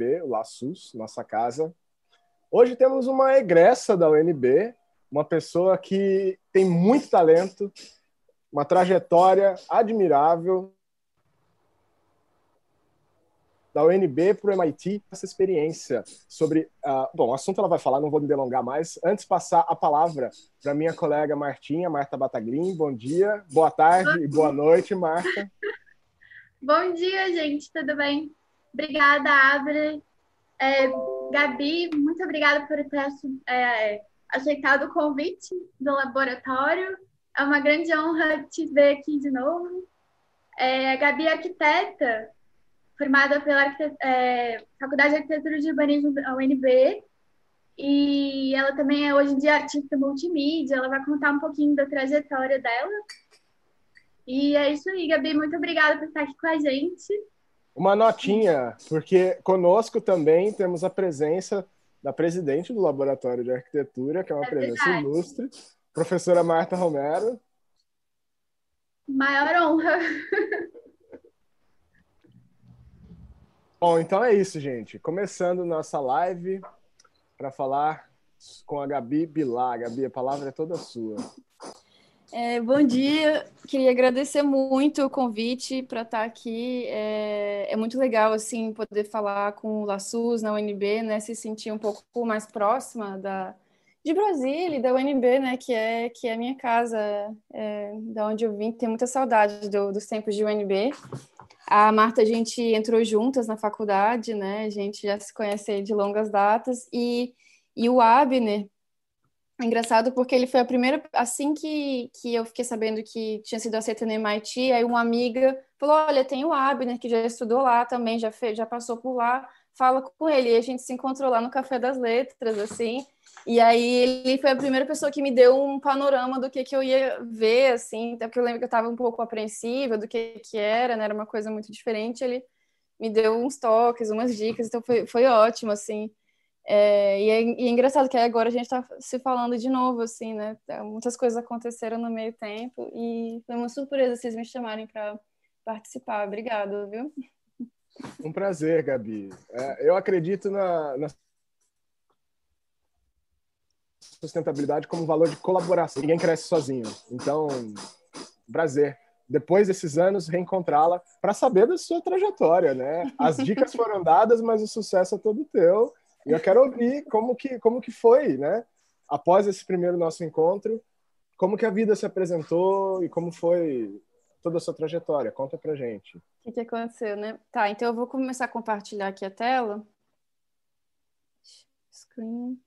UNB, o LaSUS, nossa casa. Hoje temos uma egressa da UNB, uma pessoa que tem muito talento, uma trajetória admirável, da UNB para o MIT, essa experiência sobre. Uh, bom, o assunto ela vai falar, não vou me delongar mais. Antes, passar a palavra para minha colega Martinha, Marta Bataglim. Bom dia, boa tarde e boa noite, Marta. Bom dia, gente, tudo bem? Obrigada, Abra. É, Gabi, muito obrigada por ter é, aceitado o convite do laboratório. É uma grande honra te ver aqui de novo. É, a Gabi é arquiteta, formada pela é, Faculdade de Arquitetura de Urbanismo da UNB, e ela também é hoje em dia artista multimídia, ela vai contar um pouquinho da trajetória dela. E é isso aí, Gabi, muito obrigada por estar aqui com a gente. Uma notinha, porque conosco também temos a presença da presidente do Laboratório de Arquitetura, que é uma é presença verdade. ilustre, professora Marta Romero. Maior honra. Bom, então é isso, gente. Começando nossa live para falar com a Gabi Bilar. Gabi, a palavra é toda sua. É, bom dia, queria agradecer muito o convite para estar aqui. É, é, muito legal assim poder falar com o Laçus na UNB, né? Se sentir um pouco mais próxima da de Brasília e da UNB, né? Que é que é a minha casa, é, da onde eu vim. Tenho muita saudade do, dos tempos de UNB. A Marta, a gente entrou juntas na faculdade, né? A gente já se conhece de longas datas. E, e o Abner, engraçado porque ele foi a primeira, assim que, que eu fiquei sabendo que tinha sido aceita no MIT, aí uma amiga falou, olha, tem o Abner, que já estudou lá também, já, fez, já passou por lá, fala com ele. E a gente se encontrou lá no Café das Letras, assim, e aí ele foi a primeira pessoa que me deu um panorama do que, que eu ia ver, assim, até porque eu lembro que eu estava um pouco apreensiva do que, que era, né? Era uma coisa muito diferente. Ele me deu uns toques, umas dicas, então foi, foi ótimo, assim. É, e, é, e, é, engraçado que agora a gente está se falando de novo, assim, né? Muitas coisas aconteceram no meio tempo e foi uma surpresa vocês me chamarem para participar. Obrigado, viu? Um prazer, Gabi. É, eu acredito na, na sustentabilidade como valor de colaboração. Ninguém cresce sozinho. Então, prazer. Depois desses anos, reencontrá-la para saber da sua trajetória, né? As dicas foram dadas, mas o sucesso é todo teu. E eu quero ouvir como que, como que foi, né? Após esse primeiro nosso encontro, como que a vida se apresentou e como foi toda a sua trajetória. Conta pra gente. O que, que aconteceu, né? Tá, então eu vou começar a compartilhar aqui a tela. Screen.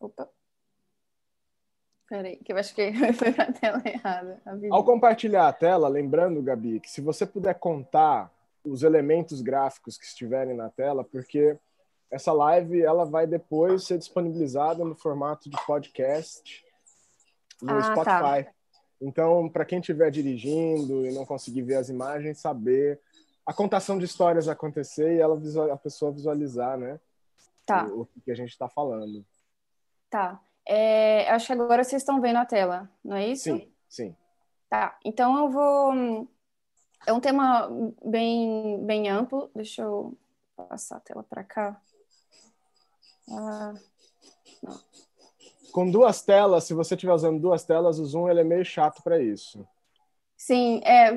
Opa. Peraí, que eu acho que foi para a tela errada. Ao compartilhar a tela, lembrando, Gabi, que se você puder contar os elementos gráficos que estiverem na tela, porque essa live ela vai depois ser disponibilizada no formato de podcast no ah, tá. Spotify. Tá. Então, para quem estiver dirigindo e não conseguir ver as imagens, saber a contação de histórias acontecer e ela a pessoa visualizar, né? Tá. O, o que a gente está falando. Tá. É, acho que agora vocês estão vendo a tela, não é isso? Sim, sim. Tá. Então eu vou. É um tema bem, bem amplo. Deixa eu passar a tela para cá. Ah, não. Com duas telas, se você estiver usando duas telas, o Zoom ele é meio chato para isso. Sim, é,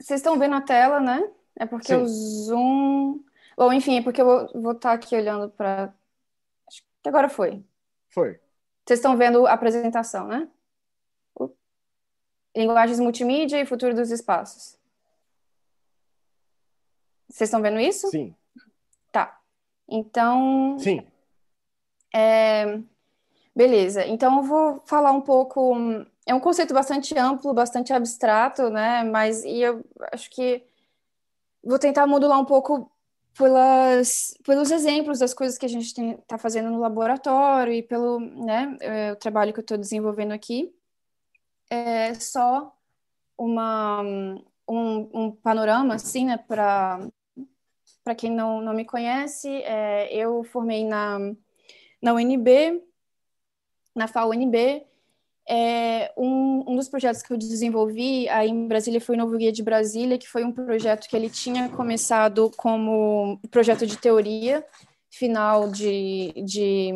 vocês estão vendo a tela, né? É porque Sim. o Zoom. Bom, enfim, é porque eu vou, estar aqui olhando para. Acho que agora foi. Foi. Vocês estão vendo a apresentação, né? Linguagens multimídia e futuro dos espaços. Vocês estão vendo isso? Sim. Tá. Então. Sim. É... Beleza. Então eu vou falar um pouco. É um conceito bastante amplo, bastante abstrato, né? Mas e eu acho que vou tentar modular um pouco pelas, pelos exemplos das coisas que a gente está fazendo no laboratório e pelo né, é, o trabalho que eu estou desenvolvendo aqui. É só uma, um, um panorama, assim, né, para quem não, não me conhece, é, eu formei na, na UNB, na FAUNB, é, um, um, dos projetos que eu desenvolvi aí em Brasília foi o Novo Guia de Brasília, que foi um projeto que ele tinha começado como projeto de teoria final de, de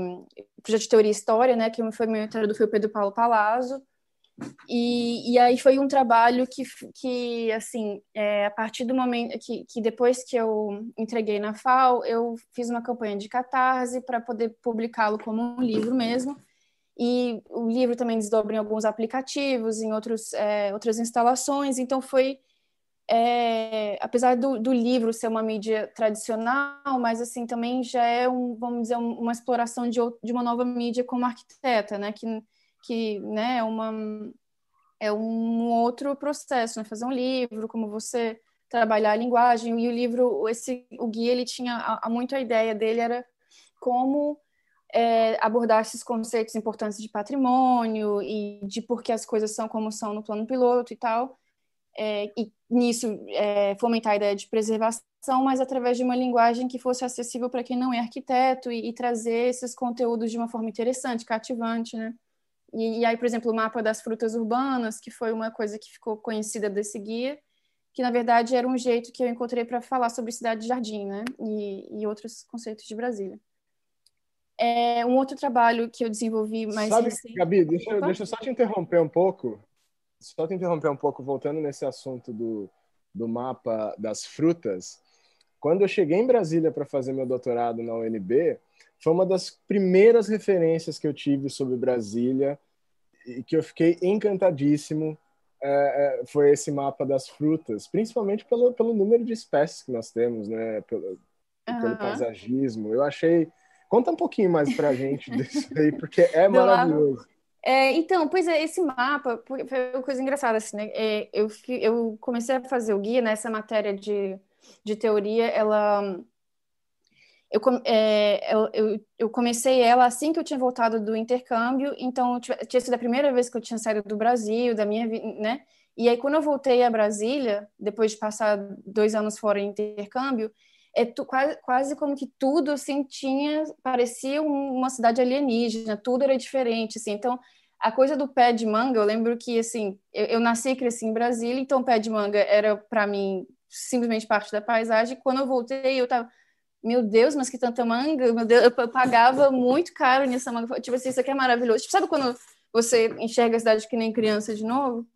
projeto de teoria e história, né, que foi meu do Pedro Paulo Palazzo, e, e aí foi um trabalho que, que assim, é, a partir do momento que, que depois que eu entreguei na FAO, eu fiz uma campanha de catarse para poder publicá-lo como um livro mesmo, e o livro também desdobra em alguns aplicativos, em outros, é, outras instalações. Então, foi. É, apesar do, do, livro ser uma mídia tradicional, mas assim também já é um, vamos dizer, uma exploração de, de uma nova mídia como arquiteta, né? Que, que né, é uma é um outro processo, né? Fazer um livro, como você trabalhar a linguagem e o livro, esse o guia ele tinha há muito a ideia dele era como é, abordar esses conceitos importantes de patrimônio e de por que as coisas são como são no plano piloto e tal, é, e nisso é, fomentar a ideia de preservação, mas através de uma linguagem que fosse acessível para quem não é arquiteto e, e, trazer esses conteúdos de uma forma interessante, cativante, né? E, e aí, por exemplo, o mapa das frutas urbanas, que foi uma coisa que ficou conhecida desse guia, que na verdade era um jeito que eu encontrei para falar sobre cidade de jardim, né? E, e outros conceitos de Brasília. É um outro trabalho que eu desenvolvi mais Sabe, recente. Gabi, deixa, deixa eu só te interromper um pouco. Só te interromper um pouco, voltando nesse assunto do, do mapa das frutas. Quando eu cheguei em Brasília para fazer meu doutorado na UNB, foi uma das primeiras referências que eu tive sobre Brasília e que eu fiquei encantadíssimo. É, é, foi esse mapa das frutas, principalmente pelo, pelo número de espécies que nós temos, né? Pelo, uhum. pelo paisagismo. Eu achei Conta um pouquinho mais para a gente disso aí, porque é maravilhoso. É, então, pois é, esse mapa foi uma coisa engraçada, assim, né? É, eu, eu comecei a fazer o guia nessa matéria de, de teoria, ela... Eu, é, eu, eu, comecei ela assim que eu tinha voltado do intercâmbio, então tinha sido a primeira vez que eu tinha saído do Brasil, da minha vida, né? E aí, quando eu voltei a Brasília, depois de passar dois anos fora em intercâmbio, é tu, quase, quase como que tudo assim tinha parecia uma cidade alienígena, tudo era diferente, assim. Então, a coisa do pé de manga, eu lembro que assim, eu, eu nasci e cresci em Brasília, então o pé de manga era para mim simplesmente parte da paisagem. Quando eu voltei, eu tava meu Deus, mas que tanta manga, meu Deus, eu pagava muito caro nessa manga. Tipo assim, isso aqui é maravilhoso. Tipo, sabe quando você enxerga a cidade que nem criança de novo?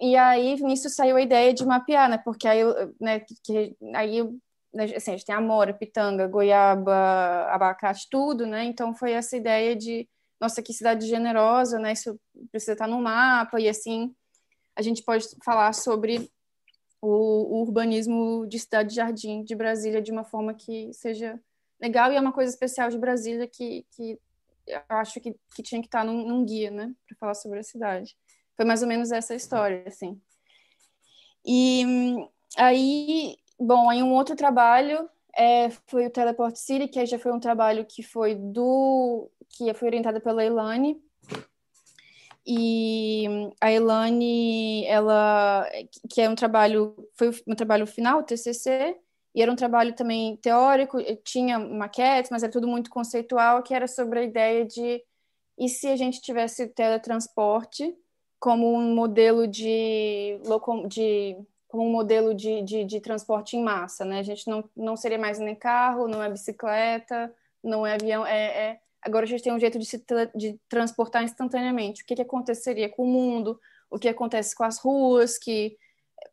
E aí, nisso saiu a ideia de mapear, né? Porque aí, né, que, aí eu assim, a gente tem amora, pitanga, goiaba, abacate, tudo, né? Então foi essa ideia de, nossa, que cidade generosa, né? Isso precisa estar no mapa e assim a gente pode falar sobre o, o urbanismo de cidade de jardim de Brasília de uma forma que seja legal e é uma coisa especial de Brasília que, que eu acho que, que tinha que estar num, num guia, né? Para falar sobre a cidade. Foi mais ou menos essa história, assim. E aí Bom, aí um outro trabalho é, foi o Teleport City, que já foi um trabalho que foi do que foi orientado pela Elane. E a Elane, ela que é um trabalho, foi um trabalho final, TCC, e era um trabalho também teórico, tinha maquetes, mas era tudo muito conceitual, que era sobre a ideia de e se a gente tivesse teletransporte como um modelo de, de como um modelo de, de, de, transporte em massa, né? A gente não, não seria mais nem carro, não é bicicleta, não é avião, é, é... agora a gente tem um jeito de se tra de transportar instantaneamente. O que, que aconteceria com o mundo? O que acontece com as ruas, que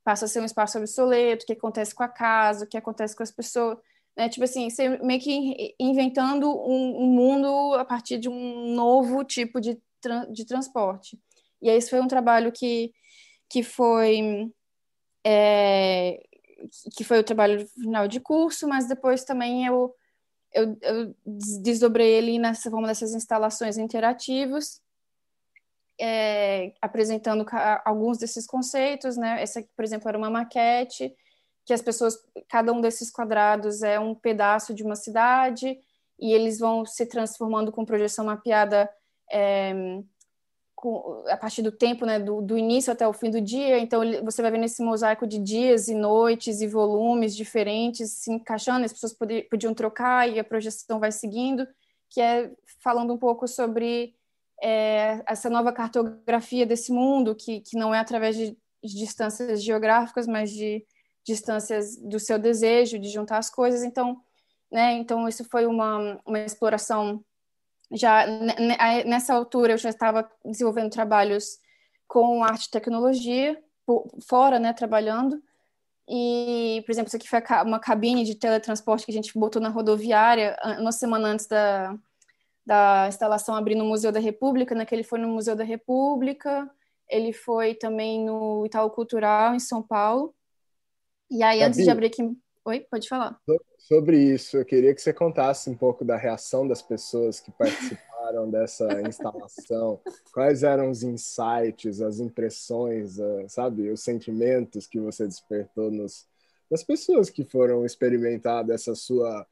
passa a ser um espaço obsoleto? O que acontece com a casa? O que acontece com as pessoas? Né? Tipo assim, você meio que inventando um, um mundo a partir de um novo tipo de, tra de transporte. E aí, esse foi um trabalho que, que foi é, que foi o trabalho final de curso, mas depois também eu, eu, eu desdobrei ele nessa forma dessas instalações interativas, é, apresentando alguns desses conceitos, né? Essa por exemplo, era uma maquete que as pessoas, cada um desses quadrados é um pedaço de uma cidade e eles vão se transformando com projeção mapeada é, com, a partir do tempo, né, do, do, início até o fim do dia. Então, você vai ver nesse mosaico de dias e noites e volumes diferentes se encaixando, as pessoas podiam trocar e a projeção vai seguindo, que é falando um pouco sobre é, essa nova cartografia desse mundo, que, que não é através de, de distâncias geográficas, mas de distâncias do seu desejo de juntar as coisas. Então, né, então isso foi uma, uma exploração já nessa altura eu já estava desenvolvendo trabalhos com arte e tecnologia fora, né, trabalhando. E, por exemplo, isso aqui foi uma cabine de teletransporte que a gente botou na rodoviária uma semana antes da, da instalação abrir no Museu da República, né, que ele foi no Museu da República, ele foi também no Itaú Cultural, em São Paulo. E aí, Gabi, antes de abrir aqui... Oi, pode falar. Sobre isso, eu queria que você contasse um pouco da reação das pessoas que participaram dessa instalação. Quais eram os insights, as impressões, sabe, os sentimentos que você despertou nos, nas pessoas que foram experimentar dessa sua,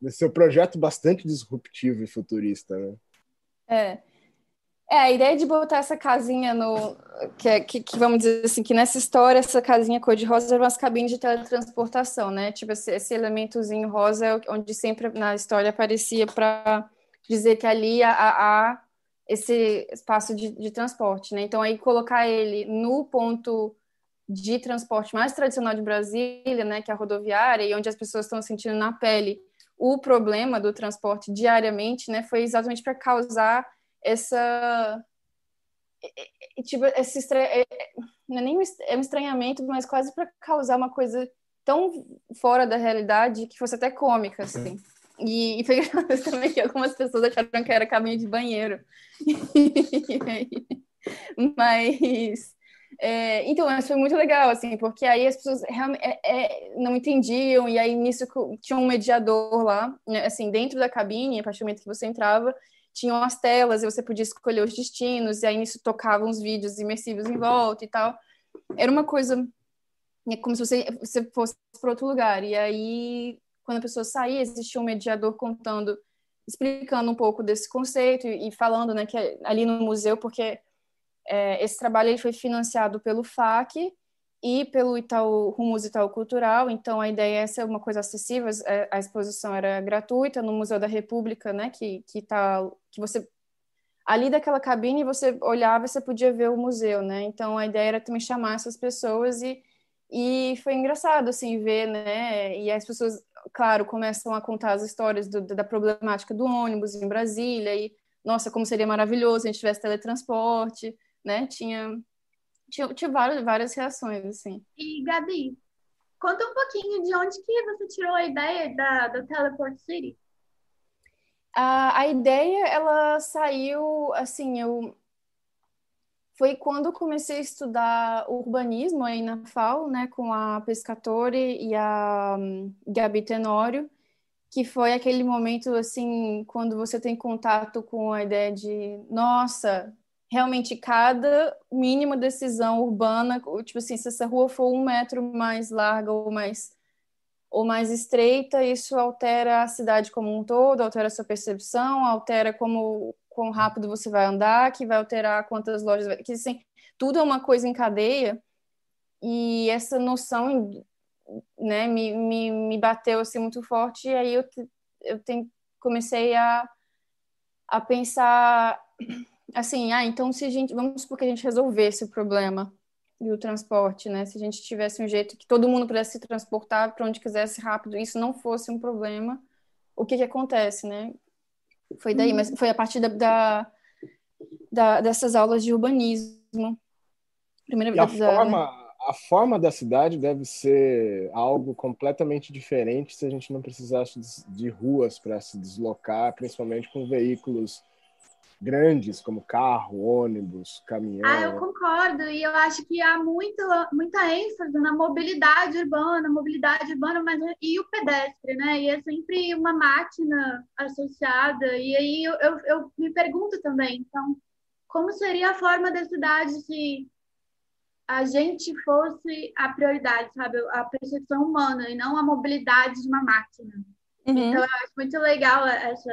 desse seu projeto bastante disruptivo e futurista, né? É, é, a ideia de botar essa casinha no. Que, é, que, que, vamos dizer assim, que nessa história, essa casinha cor-de-rosa eram as cabines de teletransportação, né? Tipo, esse, esse elementozinho rosa é onde sempre na história aparecia para dizer que ali há, há esse espaço de, de, transporte, né? Então, aí colocar ele no ponto de transporte mais tradicional de Brasília, né? Que é a rodoviária, e onde as pessoas estão sentindo na pele o problema do transporte diariamente, né? Foi exatamente para causar essa tipo esse estra... É, é, nem é um estranhamento, mas quase para causar uma coisa tão fora da realidade que fosse até cômica, assim. E, e foi engraçado também que algumas pessoas acharam que era caminho de banheiro. mas é, então, isso foi muito legal, assim, porque aí as pessoas realmente é, é, não entendiam, e aí nisso tinha um mediador lá, né, assim, dentro da cabine, a partir do momento que você entrava, tinham as telas e você podia escolher os destinos, e aí nisso tocavam uns vídeos imersivos em volta e tal. Era uma coisa né, como se você, você fosse para outro lugar. E aí, quando a pessoa saía, existia um mediador contando, explicando um pouco desse conceito e, e falando né, que é ali no museu, porque é, esse trabalho ele foi financiado pelo FAC e pelo Itaú, Rumos Itaú Cultural, então a ideia é ser uma coisa acessível, é, a exposição era gratuita no Museu da República, né, que, que tá, que você, ali daquela cabine você olhava e você podia ver o museu, né, então a ideia era também chamar essas pessoas e, e foi engraçado, assim, ver, né, e as pessoas, claro, começam a contar as histórias do, da problemática do ônibus em Brasília e, nossa, como seria maravilhoso se a gente tivesse teletransporte, né, tinha tinha, tinha várias, várias reações, assim. E, Gabi, conta um pouquinho de onde que você tirou a ideia da, da Teleport City? A, a ideia, ela saiu, assim, eu... Foi quando comecei a estudar urbanismo aí na FAO, né, com a Pescatore e a um, Gabi Tenório, que foi aquele momento, assim, quando você tem contato com a ideia de, nossa, realmente cada mínima decisão urbana, tipo assim, se essa rua for um metro mais larga ou mais ou mais estreita, isso altera a cidade como um todo, altera a sua percepção, altera como quão rápido você vai andar, que vai alterar quantas lojas, vai... que assim, tudo é uma coisa em cadeia. E essa noção, né, me, me, me bateu assim muito forte e aí eu eu tem, comecei a a pensar assim, ah, então se a gente, vamos supor que a gente resolvesse o problema do transporte, né? Se a gente tivesse um jeito que todo mundo pudesse se transportar para onde quisesse rápido, isso não fosse um problema, o que que acontece, né? Foi daí, mas foi a partir da, da, da dessas aulas de urbanismo. Primeira e a forma, a forma da cidade deve ser algo completamente diferente se a gente não precisasse de ruas para se deslocar, principalmente com veículos grandes, como carro, ônibus, caminhão. Ah, eu concordo. E eu acho que há muito, muita ênfase na mobilidade urbana, mobilidade urbana, mas e o pedestre, né? E é sempre uma máquina associada. E aí eu, eu, eu me pergunto também, então, como seria a forma da cidade se a gente fosse a prioridade, sabe? A percepção humana e não a mobilidade de uma máquina. Uhum. Então, eu acho muito legal essa,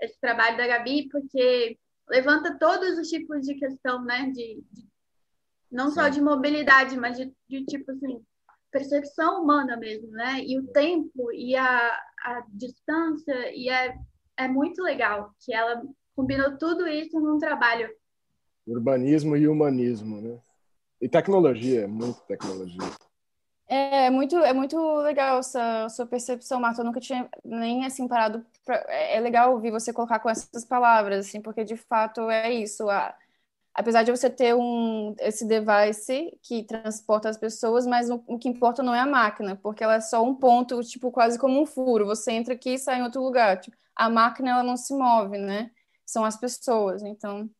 esse trabalho da Gabi, porque levanta todos os tipos de questão, né? De, de não Sim. só de mobilidade, mas de, de, tipo assim, percepção humana mesmo, né? E o tempo e a, a distância, e é, é muito legal que ela combinou tudo isso num trabalho. Urbanismo e humanismo, né? E tecnologia, muito tecnologia. É, é muito, é muito legal essa sua percepção, Marta. Eu nunca tinha nem assim parado. Pra... É, é legal ouvir você colocar com essas palavras, assim, porque de fato é isso. A... Apesar de você ter um, esse device que transporta as pessoas, mas o, o, que importa não é a máquina, porque ela é só um ponto, tipo, quase como um furo. Você entra aqui e sai em outro lugar. Tipo, a máquina, ela não se move, né? São as pessoas. Então,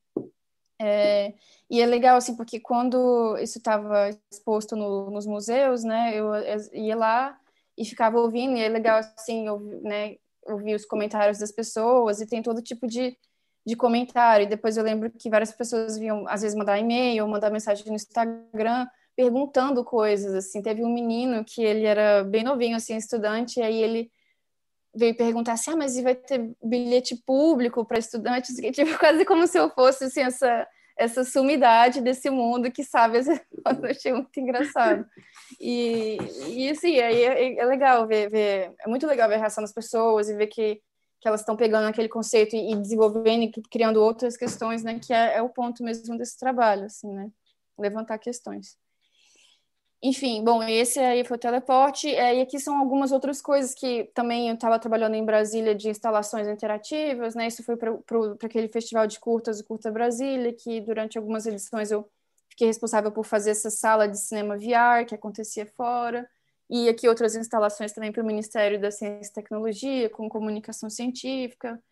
é, e é legal, assim, porque quando isso estava exposto no, nos museus, né, eu, ia lá e ficava ouvindo, e é legal, assim, eu, né, ouvir os comentários das pessoas, e tem todo tipo de, de comentário. E depois eu lembro que várias pessoas vinham, às vezes, mandar e-mail, mandar mensagem no Instagram, perguntando coisas, assim. Teve um menino que ele era bem novinho, assim, estudante, e aí ele veio perguntar assim, ah, mas vai ter bilhete público para estudantes? Tipo, quase como se eu fosse, assim, essa essa sumidade desse mundo que sabe eu achei muito engraçado. E, e assim aí é, é, legal ver, ver, é muito legal ver a reação das pessoas e ver que, que elas estão pegando aquele conceito e, e desenvolvendo e criando outras questões né que é, é o ponto mesmo desse trabalho assim né levantar questões enfim, bom, esse aí foi o teleporte, é, e aqui são algumas outras coisas que também eu estava trabalhando em Brasília de instalações interativas, né? Isso foi para aquele festival de curtas, o Curta Brasília, que durante algumas edições eu fiquei responsável por fazer essa sala de cinema VR que acontecia fora, e aqui outras instalações também para o Ministério da Ciência e Tecnologia, com comunicação científica,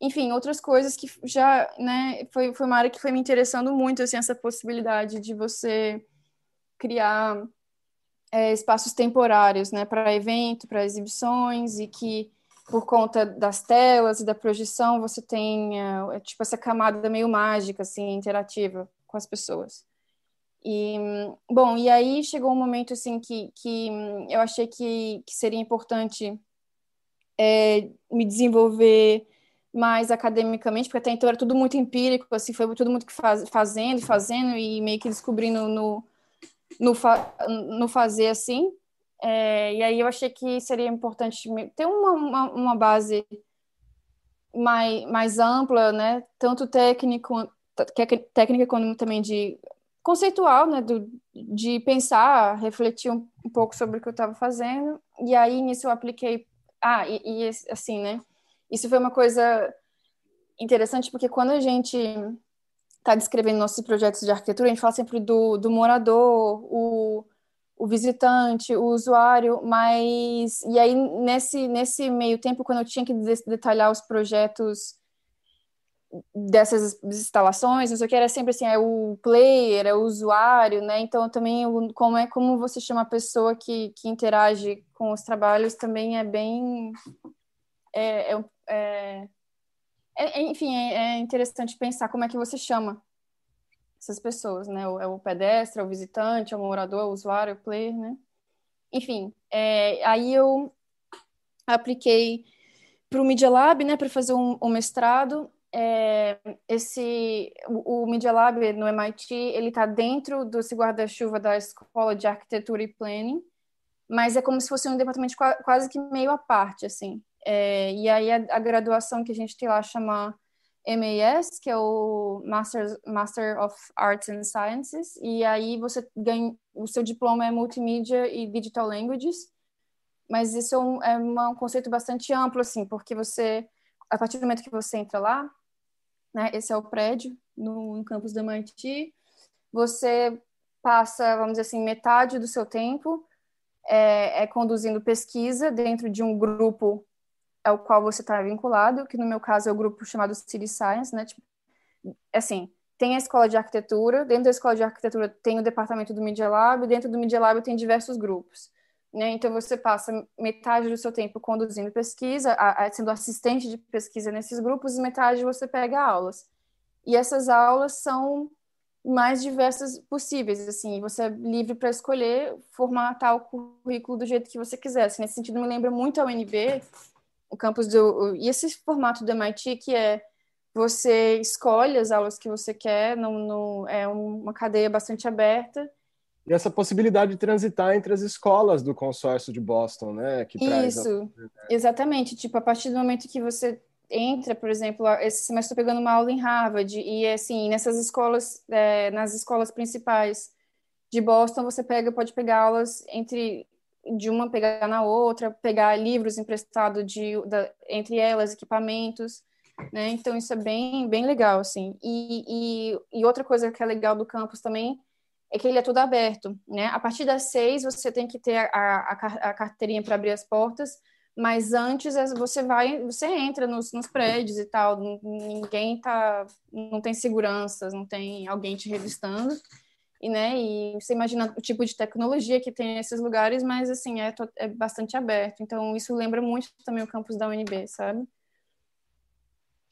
enfim, outras coisas que já, né, foi, foi uma área que foi me interessando muito, assim, essa possibilidade de você criar é, espaços temporários, né, para evento, para exibições e que por conta das telas e da projeção você tem é, tipo essa camada meio mágica assim interativa com as pessoas. E bom, e aí chegou um momento assim que, que eu achei que, que seria importante é, me desenvolver mais academicamente, porque até então era tudo muito empírico, assim, foi tudo muito faz, fazendo, fazendo e meio que descobrindo no, no, fa no fazer assim. É, e aí eu achei que seria importante ter uma, uma, uma, base mais, mais ampla, né? Tanto técnico, técnica quanto também de conceitual, né? Do, de pensar, refletir um, um pouco sobre o que eu estava fazendo. E aí nisso eu apliquei. Ah, e, e assim, né? Isso foi uma coisa interessante porque quando a gente está descrevendo nossos projetos de arquitetura, a gente fala sempre do, do morador, o, o visitante, o usuário, mas e aí nesse nesse meio tempo quando eu tinha que detalhar os projetos dessas instalações, não sei o que era sempre assim, é o player, é o usuário, né? Então também como é como você chama a pessoa que, que interage com os trabalhos também é bem é, é, é é, é, enfim, é, é, interessante pensar como é que você chama essas pessoas, né? É o pedestre, é o visitante, é o morador, é o usuário, é o player, né? Enfim, é, aí eu apliquei para o Media Lab, né, para fazer um, um mestrado. É, esse, o, o Media Lab no MIT, ele está dentro desse guarda-chuva da Escola de Arquitetura e Planning, mas é como se fosse um departamento quase que meio à parte, assim. É, e aí a, a, graduação que a gente tem lá chama MAS, que é o Master, Master of Arts and Sciences, e aí você ganha, o seu diploma é Multimedia e Digital Languages, mas isso é um, é um conceito bastante amplo, assim, porque você, a partir do momento que você entra lá, né, esse é o prédio no, no campus do MIT, você passa, vamos dizer assim, metade do seu tempo é, é conduzindo pesquisa dentro de um grupo ao qual você está vinculado, que no meu caso é o grupo chamado City Science, né? Tipo, assim, tem a escola de arquitetura, dentro da escola de arquitetura tem o departamento do Media Lab, dentro do Media Lab tem diversos grupos. Né? Então você passa metade do seu tempo conduzindo pesquisa, a, a, sendo assistente de pesquisa nesses grupos, e metade você pega aulas. E essas aulas são mais diversas possíveis, assim, você é livre para escolher formatar o currículo do jeito que você quiser. Assim, nesse sentido, me lembra muito a UNB, o campus do. E esse formato do MIT que é você escolhe as aulas que você quer, no, no, é uma cadeia bastante aberta. E essa possibilidade de transitar entre as escolas do consórcio de Boston, né? Que Isso, exatamente. Tipo, a partir do momento que você entra, por exemplo, esse semestre estou pegando uma aula em Harvard e assim nessas escolas, é, nas escolas principais de Boston, você pega, pode pegar aulas entre de uma pegar na outra, pegar livros emprestados de entre elas, equipamentos, né? Então isso é bem bem legal assim. E, e, e outra coisa que é legal do campus também é que ele é todo aberto, né? A partir das seis você tem que ter a, a, a carteirinha para abrir as portas mas antes você vai, você entra nos, nos prédios e tal, ninguém tá, não tem seguranças, não tem alguém te revistando, e né, e você imagina o tipo de tecnologia que tem nesses lugares, mas assim, é, é bastante aberto, então isso lembra muito também o campus da UNB, sabe?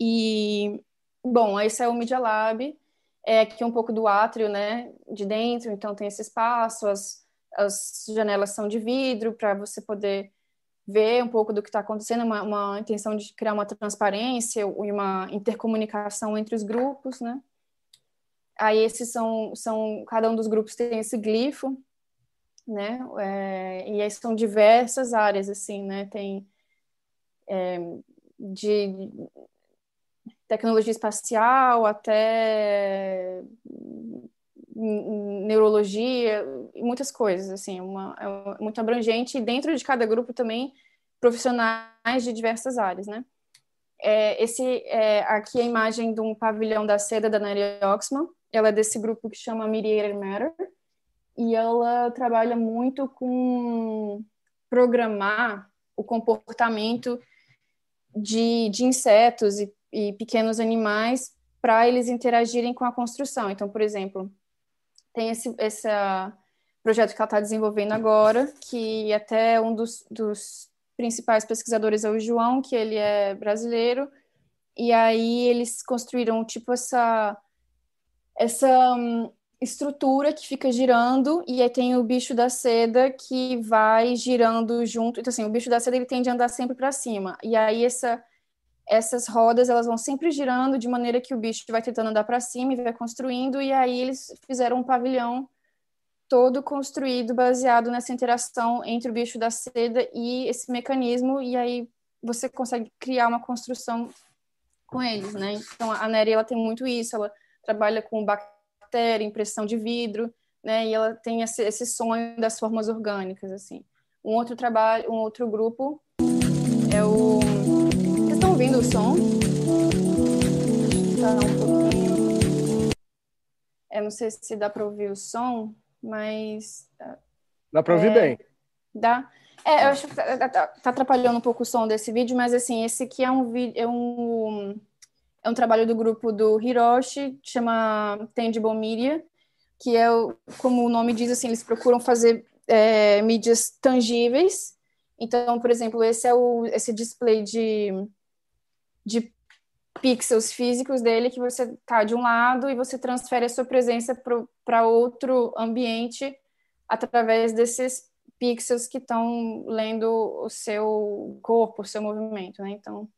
E, bom, esse é o Media Lab, é aqui um pouco do átrio, né, de dentro, então tem esse espaço, as, as janelas são de vidro para você poder ver um pouco do que está acontecendo, uma, uma, intenção de criar uma transparência e uma intercomunicação entre os grupos, né? Aí esses são, são cada um dos grupos tem esse glifo, né? É, e aí são diversas áreas, assim, né? Tem é, de tecnologia espacial até neurologia, muitas coisas, assim, uma, é muito abrangente, e dentro de cada grupo também profissionais de diversas áreas, né? É, esse é, aqui é a imagem de um pavilhão da seda da Neri Oxman, ela é desse grupo que chama Mediator Matter, e ela trabalha muito com programar o comportamento de, de insetos e, e pequenos animais para eles interagirem com a construção. Então, por exemplo, tem esse, esse projeto que ela está desenvolvendo agora, que até um dos, dos principais pesquisadores é o João, que ele é brasileiro, e aí eles construíram tipo essa essa um, estrutura que fica girando e aí tem o bicho da seda que vai girando junto. Então assim, o bicho da seda ele tende a andar sempre para cima. E aí essa essas rodas elas vão sempre girando de maneira que o bicho vai tentando andar para cima e vai construindo e aí eles fizeram um pavilhão todo construído baseado nessa interação entre o bicho da seda e esse mecanismo e aí você consegue criar uma construção com eles, né? Então a Nery ela tem muito isso, ela trabalha com bactéria, impressão de vidro, né? E ela tem esse, esse sonho das formas orgânicas assim. Um outro trabalho, um outro grupo é o ouvindo o som? Tá um pouquinho. Eu não sei se dá para ouvir o som, mas. Dá para ouvir é, bem. Dá. É, eu acho que tá, tá, tá, atrapalhando um pouco o som desse vídeo, mas assim, esse aqui é um vídeo. É um, é um trabalho do grupo do Hiroshi, chama Tangible Media, que é, como o nome diz, assim, eles procuram fazer é, mídias tangíveis. Então, por exemplo, esse é o esse display de de pixels físicos dele que você está de um lado e você transfere a sua presença para outro ambiente através desses pixels que estão lendo o seu corpo, o seu movimento, né? Então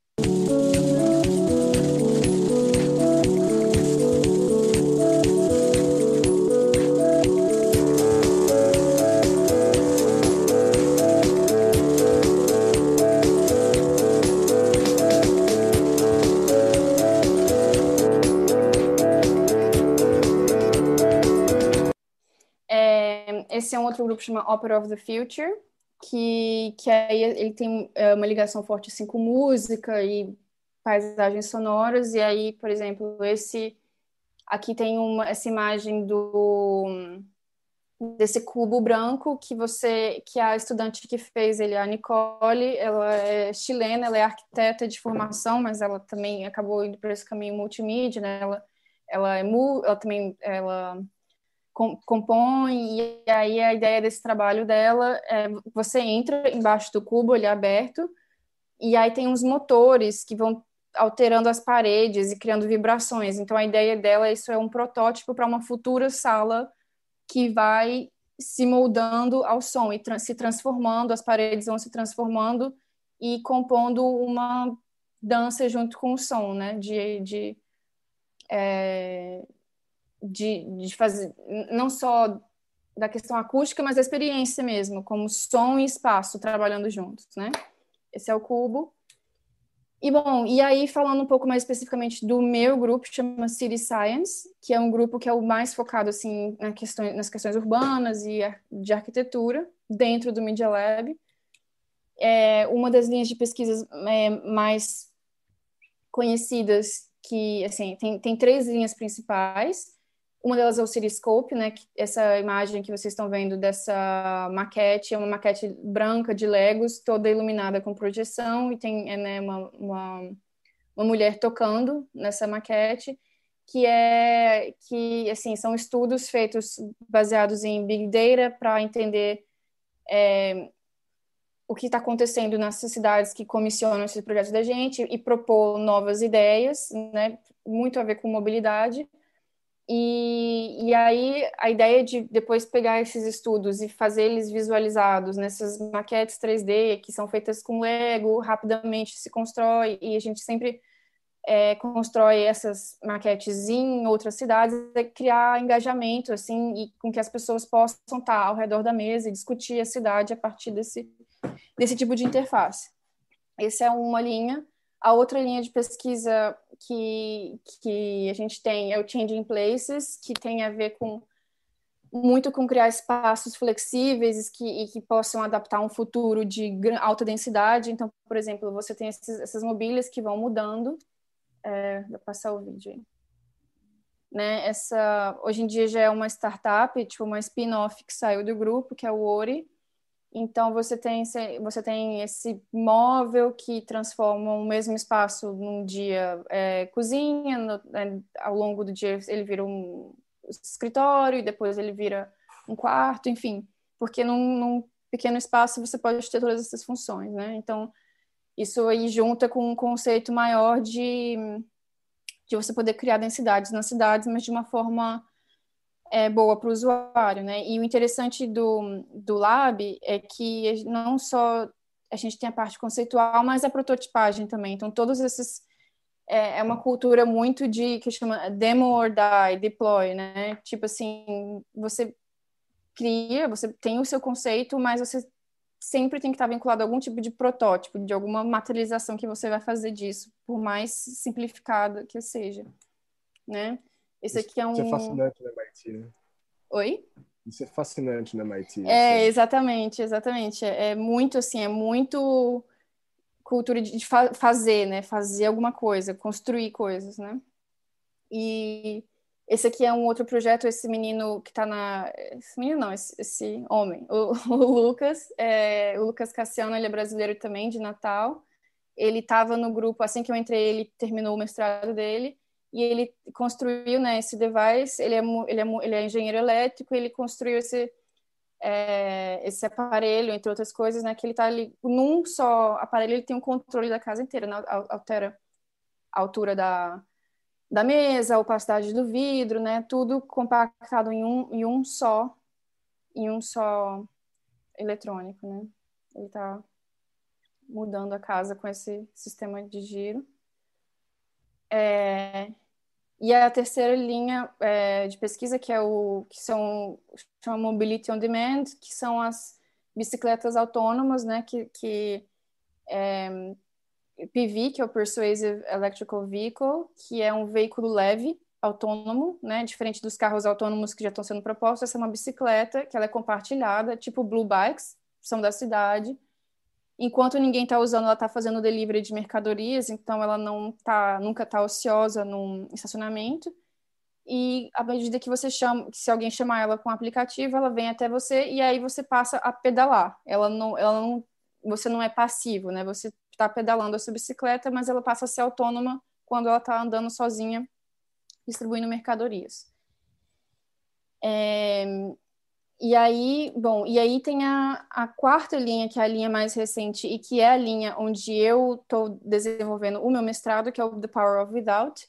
esse é um outro grupo que chama Opera of the Future, que, que aí ele tem é, uma ligação forte assim, com música e paisagens sonoras, e aí, por exemplo, esse aqui tem uma, essa imagem do desse cubo branco que você que a estudante que fez ele a Nicole ela é chilena ela é arquiteta de formação mas ela também acabou indo por esse caminho multimídia né? ela ela é ela também ela compõe, e aí a ideia desse trabalho dela é você entra embaixo do cubo, ele é aberto, e aí tem uns motores que vão alterando as paredes e criando vibrações. Então a ideia dela isso é um protótipo para uma futura sala que vai se moldando ao som e tra se transformando, as paredes vão se transformando e compondo uma dança junto com o som, né? De, de é, de, de fazer, não só da questão acústica, mas da experiência mesmo, como som e espaço trabalhando juntos, né? Esse é o cubo. E bom, e aí falando um pouco mais especificamente do meu grupo, chama City Science, que é um grupo que é o mais focado assim na questão, nas questões urbanas e de arquitetura dentro do Media Lab. É uma das linhas de pesquisas é, mais conhecidas que assim tem, tem três linhas principais uma delas é o Cityscope, né? Essa imagem que vocês estão vendo dessa maquete é uma maquete branca de Legos, toda iluminada com projeção e tem é, né, uma, uma, uma mulher tocando nessa maquete que é que assim são estudos feitos baseados em big data para entender é, o que está acontecendo nas cidades que comissionam esses projetos da gente e propor novas ideias, né? Muito a ver com mobilidade e, e aí a ideia de depois pegar esses estudos e fazer eles visualizados nessas maquetes 3D que são feitas com Lego, rapidamente se constrói e a gente sempre é, constrói essas maquetes em outras cidades, é criar engajamento assim e com que as pessoas possam estar ao redor da mesa e discutir a cidade a partir desse desse tipo de interface. Essa é uma linha. A outra linha de pesquisa que, que a gente tem é o Changing Places, que tem a ver com muito com criar espaços flexíveis que, e que possam adaptar um futuro de alta densidade. Então, por exemplo, você tem esses, essas mobílias que vão mudando. É, vou passar o vídeo aí. Né, essa, hoje em dia já é uma startup, tipo uma spin-off que saiu do grupo, que é o Ori, então você tem você tem esse móvel que transforma o mesmo espaço num dia é, cozinha, no, é, ao longo do dia ele vira um escritório e depois ele vira um quarto, enfim, porque num, num pequeno espaço você pode ter todas essas funções, né? Então isso aí junta com um conceito maior de de você poder criar densidades nas cidades, mas de uma forma é boa para o usuário, né? E o interessante do, do Lab é que não só a gente tem a parte conceitual, mas a prototipagem também. Então, todos esses é, é uma cultura muito de que chama demo or die, deploy, né? Tipo assim, você cria, você tem o seu conceito, mas você sempre tem que estar vinculado a algum tipo de protótipo, de alguma materialização que você vai fazer disso, por mais simplificada que seja, né? Esse aqui é um. Isso é fascinante na MIT, né? Oi? Isso é fascinante na MIT. É, assim. exatamente, exatamente. É, é, muito assim, é muito cultura de fa fazer, né? Fazer alguma coisa, construir coisas, né? E esse aqui é um outro projeto, esse menino que tá na. Esse menino não, esse, esse homem, o, o Lucas, é, o Lucas Cassiano, ele é brasileiro também, de Natal. Ele estava no grupo, assim que eu entrei, ele terminou o mestrado dele e ele construiu né, esse device, ele é, ele, é, ele é engenheiro elétrico, ele construiu esse, é, esse aparelho, entre outras coisas, né, que ele está ali num só aparelho, ele tem um controle da casa inteira, né, altera a altura da, da mesa, a opacidade do vidro, né, tudo compactado em um, em um só, em um só eletrônico, né, ele está mudando a casa com esse sistema de giro. É, e a terceira linha é, de pesquisa, que é o que são chama Mobility on Demand, que são as bicicletas autônomas, né, que, que é, PV, que é o Persuasive Electrical Vehicle, que é um veículo leve, autônomo, né, diferente dos carros autônomos que já estão sendo propostos, essa é uma bicicleta que ela é compartilhada, tipo Blue Bikes, são da cidade, enquanto ninguém está usando, ela está fazendo delivery de mercadorias, então ela não tá, nunca está ociosa num estacionamento. E à medida que você chama, se alguém chamar ela com um aplicativo, ela vem até você e aí você passa a pedalar. Ela não, ela não, você não é passivo, né? Você está pedalando a sua bicicleta, mas ela passa a ser autônoma quando ela está andando sozinha, distribuindo mercadorias. É, e aí, bom, e aí tem a, a quarta linha, que é a linha mais recente e que é a linha onde eu estou desenvolvendo o meu mestrado, que é o The Power of Without,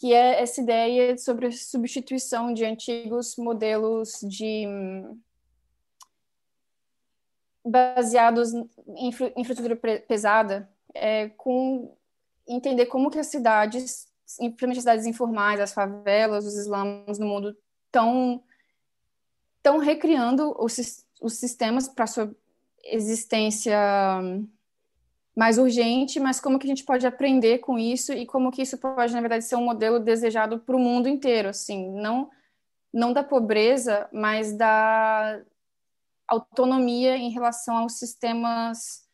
que é essa ideia sobre a substituição de antigos modelos de baseados em infraestrutura pesada, é, com entender como que as cidades, principalmente as cidades informais, as favelas, os slums no mundo estão estão recriando os, os sistemas para sua existência mais urgente, mas como que a gente pode aprender com isso e como que isso pode, na verdade, ser um modelo desejado para o mundo inteiro, assim, não não da pobreza, mas da autonomia em relação aos sistemas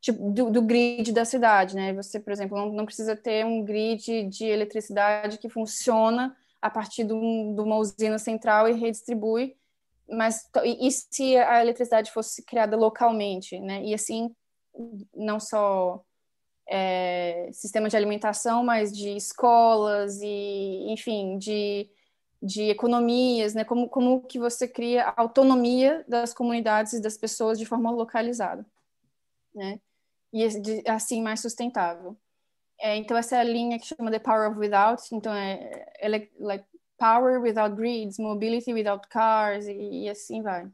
tipo, do, do, grid da cidade, né? Você, por exemplo, não, não, precisa ter um grid de eletricidade que funciona a partir de, um, de uma usina central e redistribui, mas e, e se a eletricidade fosse criada localmente, né? E assim não só é, sistema de alimentação, mas de escolas e, enfim, de, de economias, né? Como, como que você cria a autonomia das comunidades e das pessoas de forma localizada, né? E de, assim mais sustentável. É, então essa é a linha que chama The Power of Without, então é, é like, Power without grids, Mobility without cars e, e assim vai.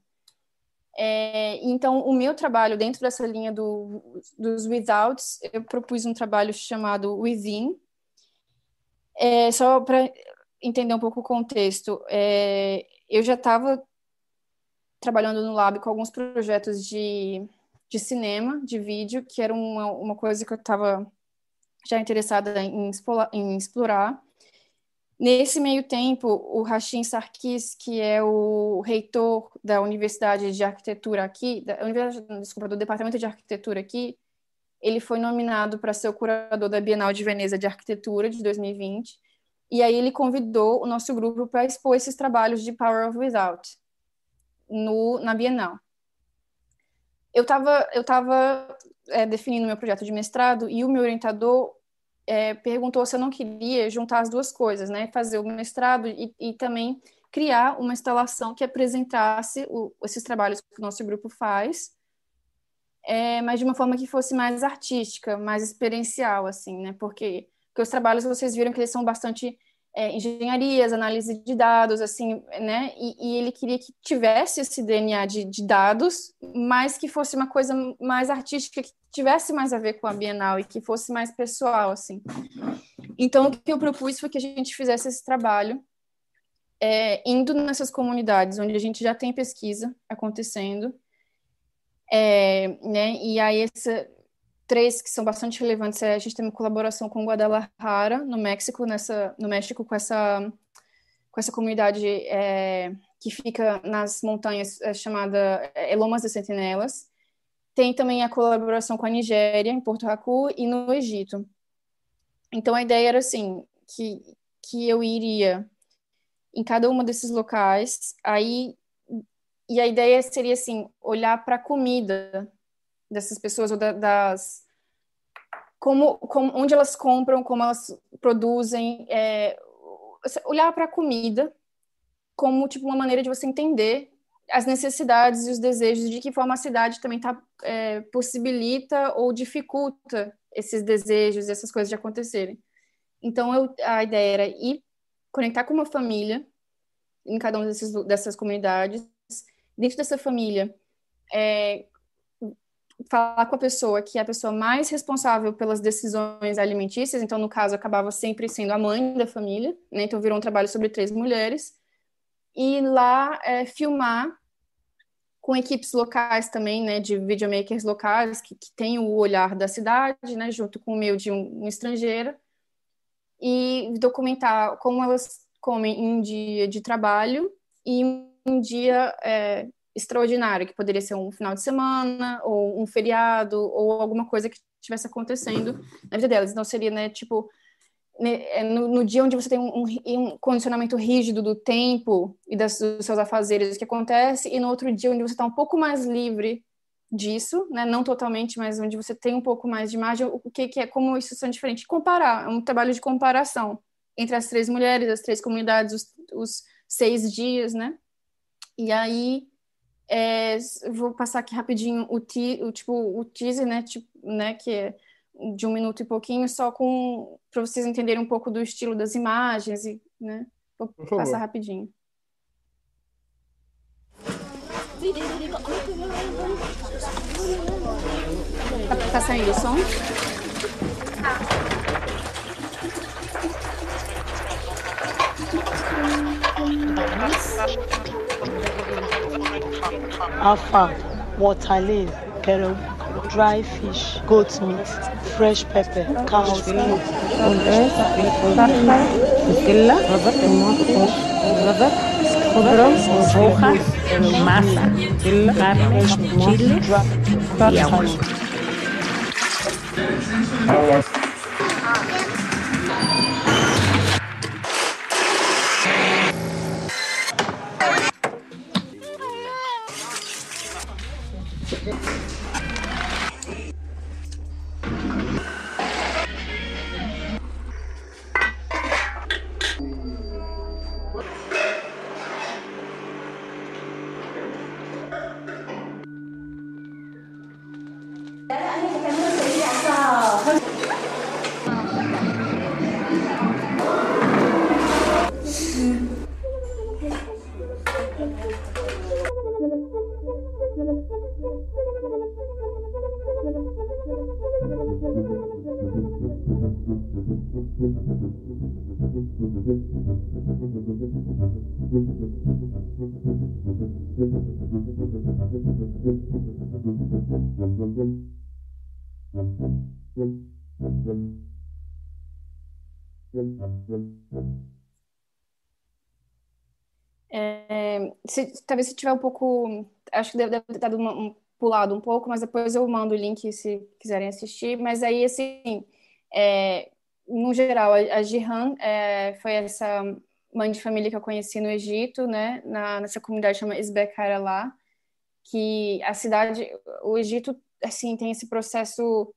É, então, o meu trabalho dentro dessa linha do, dos withouts, eu propus um trabalho chamado Within. É, só para entender um pouco o contexto, é, eu já estava trabalhando no Lab com alguns projetos de, de cinema, de vídeo, que era uma, uma coisa que eu estava já interessada em, em explorar. Nesse meio tempo, o Rachim Sarkis, que é o reitor da Universidade de Arquitetura aqui, da desculpa, do Departamento de Arquitetura aqui, ele foi nominado para ser o curador da Bienal de Veneza de Arquitetura de 2020. E aí ele convidou o nosso grupo para expor esses trabalhos de Power of Without no, na Bienal. Eu estava eu tava, é, definindo meu projeto de mestrado e o meu orientador é, perguntou se eu não queria juntar as duas coisas, né? Fazer o mestrado e, e também criar uma instalação que apresentasse o, esses trabalhos que o nosso grupo faz, é, mas de uma forma que fosse mais artística, mais experiencial, assim, né? Porque, porque os trabalhos vocês viram que eles são bastante é, engenharias, análise de dados, assim, né? E, e, ele queria que tivesse esse DNA de, de, dados, mas que fosse uma coisa mais artística, que tivesse mais a ver com a Bienal e que fosse mais pessoal, assim. Então, o que eu propus foi que a gente fizesse esse trabalho é, indo nessas comunidades onde a gente já tem pesquisa acontecendo, é, né? E aí essa três que são bastante relevantes. É, a gente tem uma colaboração com Guadalajara, no México, nessa, no México, com essa, com essa comunidade é, que fica nas montanhas é, chamada é, Lomas de Sentinelas. Tem também a colaboração com a Nigéria, em Porto Raku, e no Egito. Então, a ideia era assim, que, que eu iria em cada um desses locais, aí e a ideia seria assim olhar para a comida dessas pessoas ou da, das como, como, onde elas compram, como elas produzem, é, olhar para a comida como tipo uma maneira de você entender as necessidades e os desejos, de que forma a cidade também tá, é, possibilita ou dificulta esses desejos e essas coisas de acontecerem. Então, eu, a ideia era ir conectar com uma família em cada uma dessas comunidades. Dentro dessa família, é, falar com a pessoa que é a pessoa mais responsável pelas decisões alimentícias, então, no caso, acabava sempre sendo a mãe da família, né? então virou um trabalho sobre três mulheres, e lá é, filmar com equipes locais também, né, de videomakers locais, que, que têm o olhar da cidade, né, junto com o meu de um, um estrangeiro, e documentar como elas comem em um dia de trabalho e um dia é, extraordinário, que poderia ser um final de semana, ou um feriado, ou alguma coisa que estivesse acontecendo na vida delas. Então, seria, né, tipo, né, é no, no, dia onde você tem um, um, condicionamento rígido do tempo e das, dos seus afazeres, que acontece, e no outro dia onde você está um pouco mais livre disso, né, não totalmente, mas onde você tem um pouco mais de imagem, o que, que é, como isso são diferentes. Comparar, é um trabalho de comparação entre as três mulheres, as três comunidades, os, os seis dias, né? E aí é, vou passar aqui rapidinho o, ti, o, tipo, o teaser, né, tipo, né, que é de um minuto e pouquinho, só com para vocês entenderem um pouco do estilo das imagens e, né, vou passar rapidinho. Tá, tá saindo o som? Alpha, Waterlane, Kẹrẹ dry fish, goat meat, fresh pepper, cow's milk. خضرة مطبوخة masa, carne, Se, talvez se tiver um pouco, acho que deve, deve ter dado uma, um, pulado um pouco, mas depois eu mando o link se quiserem assistir. Mas aí, assim, é, no geral, a, a Jihan é, foi essa mãe de família que eu conheci no Egito, né, na, nessa comunidade chama Isbekara lá, que a cidade, o Egito, assim, tem esse processo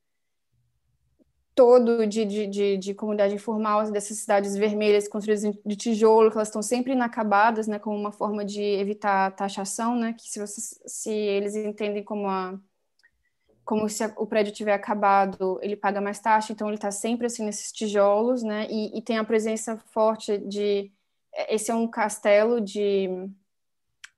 todo de, de, de, de, comunidade informal, dessas cidades vermelhas construídas de tijolo, que elas estão sempre inacabadas, né, como uma forma de evitar taxação, né, que se, você, se eles entendem como a como se o prédio tiver acabado, ele paga mais taxa, então ele está sempre assim nesses tijolos, né, e, e tem a presença forte de esse é um castelo de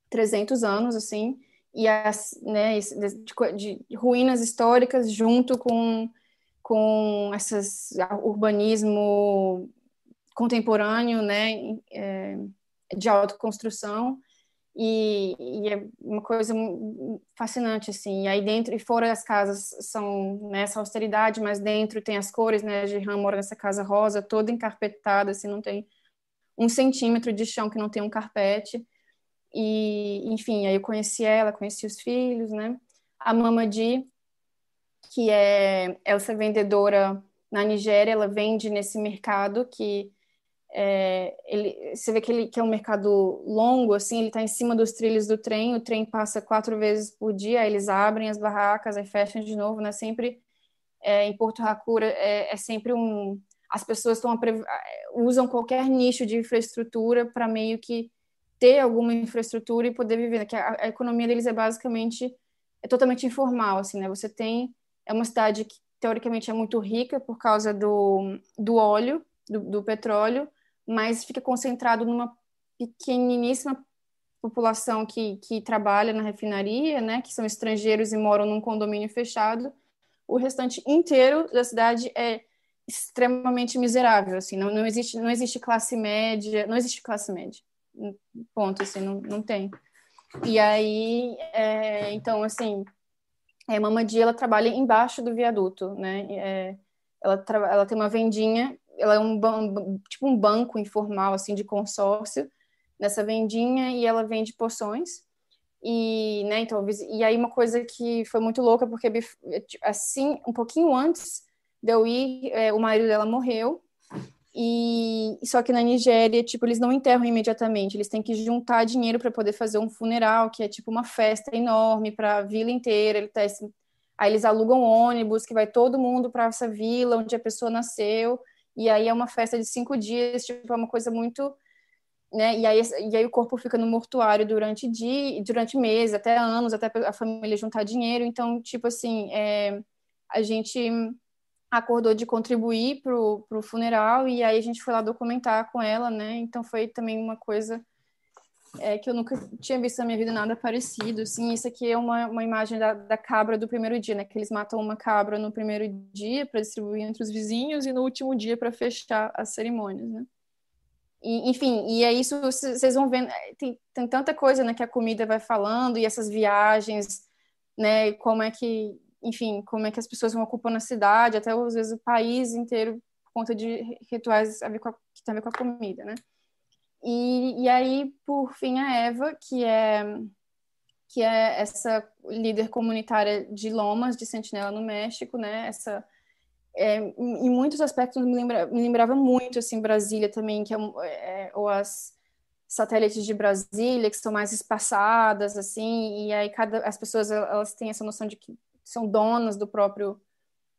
300 anos, assim, e as, né, de, de ruínas históricas junto com com esses urbanismo contemporâneo, né, é, de autoconstrução e, e, é uma coisa fascinante assim. E aí dentro e fora as casas são nessa né, austeridade, mas dentro tem as cores, né? A Gerran mora nessa casa rosa, toda encarpetada, assim, não tem um centímetro de chão que não tem um carpete. E enfim, aí eu conheci ela, conheci os filhos, né? A Mamadi que é essa vendedora na Nigéria, ela vende nesse mercado que é, ele, você vê que, ele, que é um mercado longo, assim, ele está em cima dos trilhos do trem, o trem passa quatro vezes por dia, aí eles abrem as barracas, aí fecham de novo, né? Sempre é, em Porto Racura é, é, sempre um, as pessoas usam qualquer nicho de infraestrutura para meio que ter alguma infraestrutura e poder viver, né? que a, a economia deles é basicamente é totalmente informal, assim, né? Você tem é uma cidade que teoricamente é muito rica por causa do, do óleo, do, do petróleo, mas fica concentrado numa pequeniníssima população que, que trabalha na refinaria, né, que são estrangeiros e moram num condomínio fechado. O restante inteiro da cidade é extremamente miserável, assim, não, não existe não existe classe média, não existe classe média, ponto, assim, não, não tem. E aí, é, então, assim, é, Mamadi, ela trabalha embaixo do viaduto, né? É, ela, ela tem uma vendinha, ela é um tipo um banco informal, assim, de consórcio nessa vendinha e ela vende poções. E, né, então, e aí uma coisa que foi muito louca, porque assim, um pouquinho antes de eu ir, é, o marido dela morreu, e só que na Nigéria, tipo, eles não enterram imediatamente, eles têm que juntar dinheiro para poder fazer um funeral, que é tipo uma festa enorme para a vila inteira. Ele tá, aí eles alugam ônibus que vai todo mundo para essa vila onde a pessoa nasceu, e aí é uma festa de cinco dias, tipo, é uma coisa muito né? E aí, e aí o corpo fica no mortuário durante dia, durante meses, até anos, até a família juntar dinheiro. Então, tipo assim, é, a gente acordou de contribuir para o funeral e aí a gente foi lá documentar com ela, né? Então foi também uma coisa é, que eu nunca tinha visto na minha vida nada parecido. Assim, isso aqui é uma, uma imagem da, da cabra do primeiro dia, né? Que eles matam uma cabra no primeiro dia para distribuir entre os vizinhos e no último dia para fechar as cerimônias, né? E, enfim, e é isso, vocês vão vendo, é, tem, tem tanta coisa, né, que a comida vai falando e essas viagens, né, como é que enfim, como é que as pessoas vão ocupando a cidade, até às vezes o país inteiro, por conta de rituais a ver com a, que tem a ver com a comida, né? E, e aí, por fim, a Eva, que é que é essa líder comunitária de Lomas, de Sentinela no México, né? Essa é, em muitos aspectos me, lembra, me lembrava muito assim Brasília também, que é, é, ou as satélites de Brasília que são mais espaçadas assim, e aí cada as pessoas elas têm essa noção de que são donas do próprio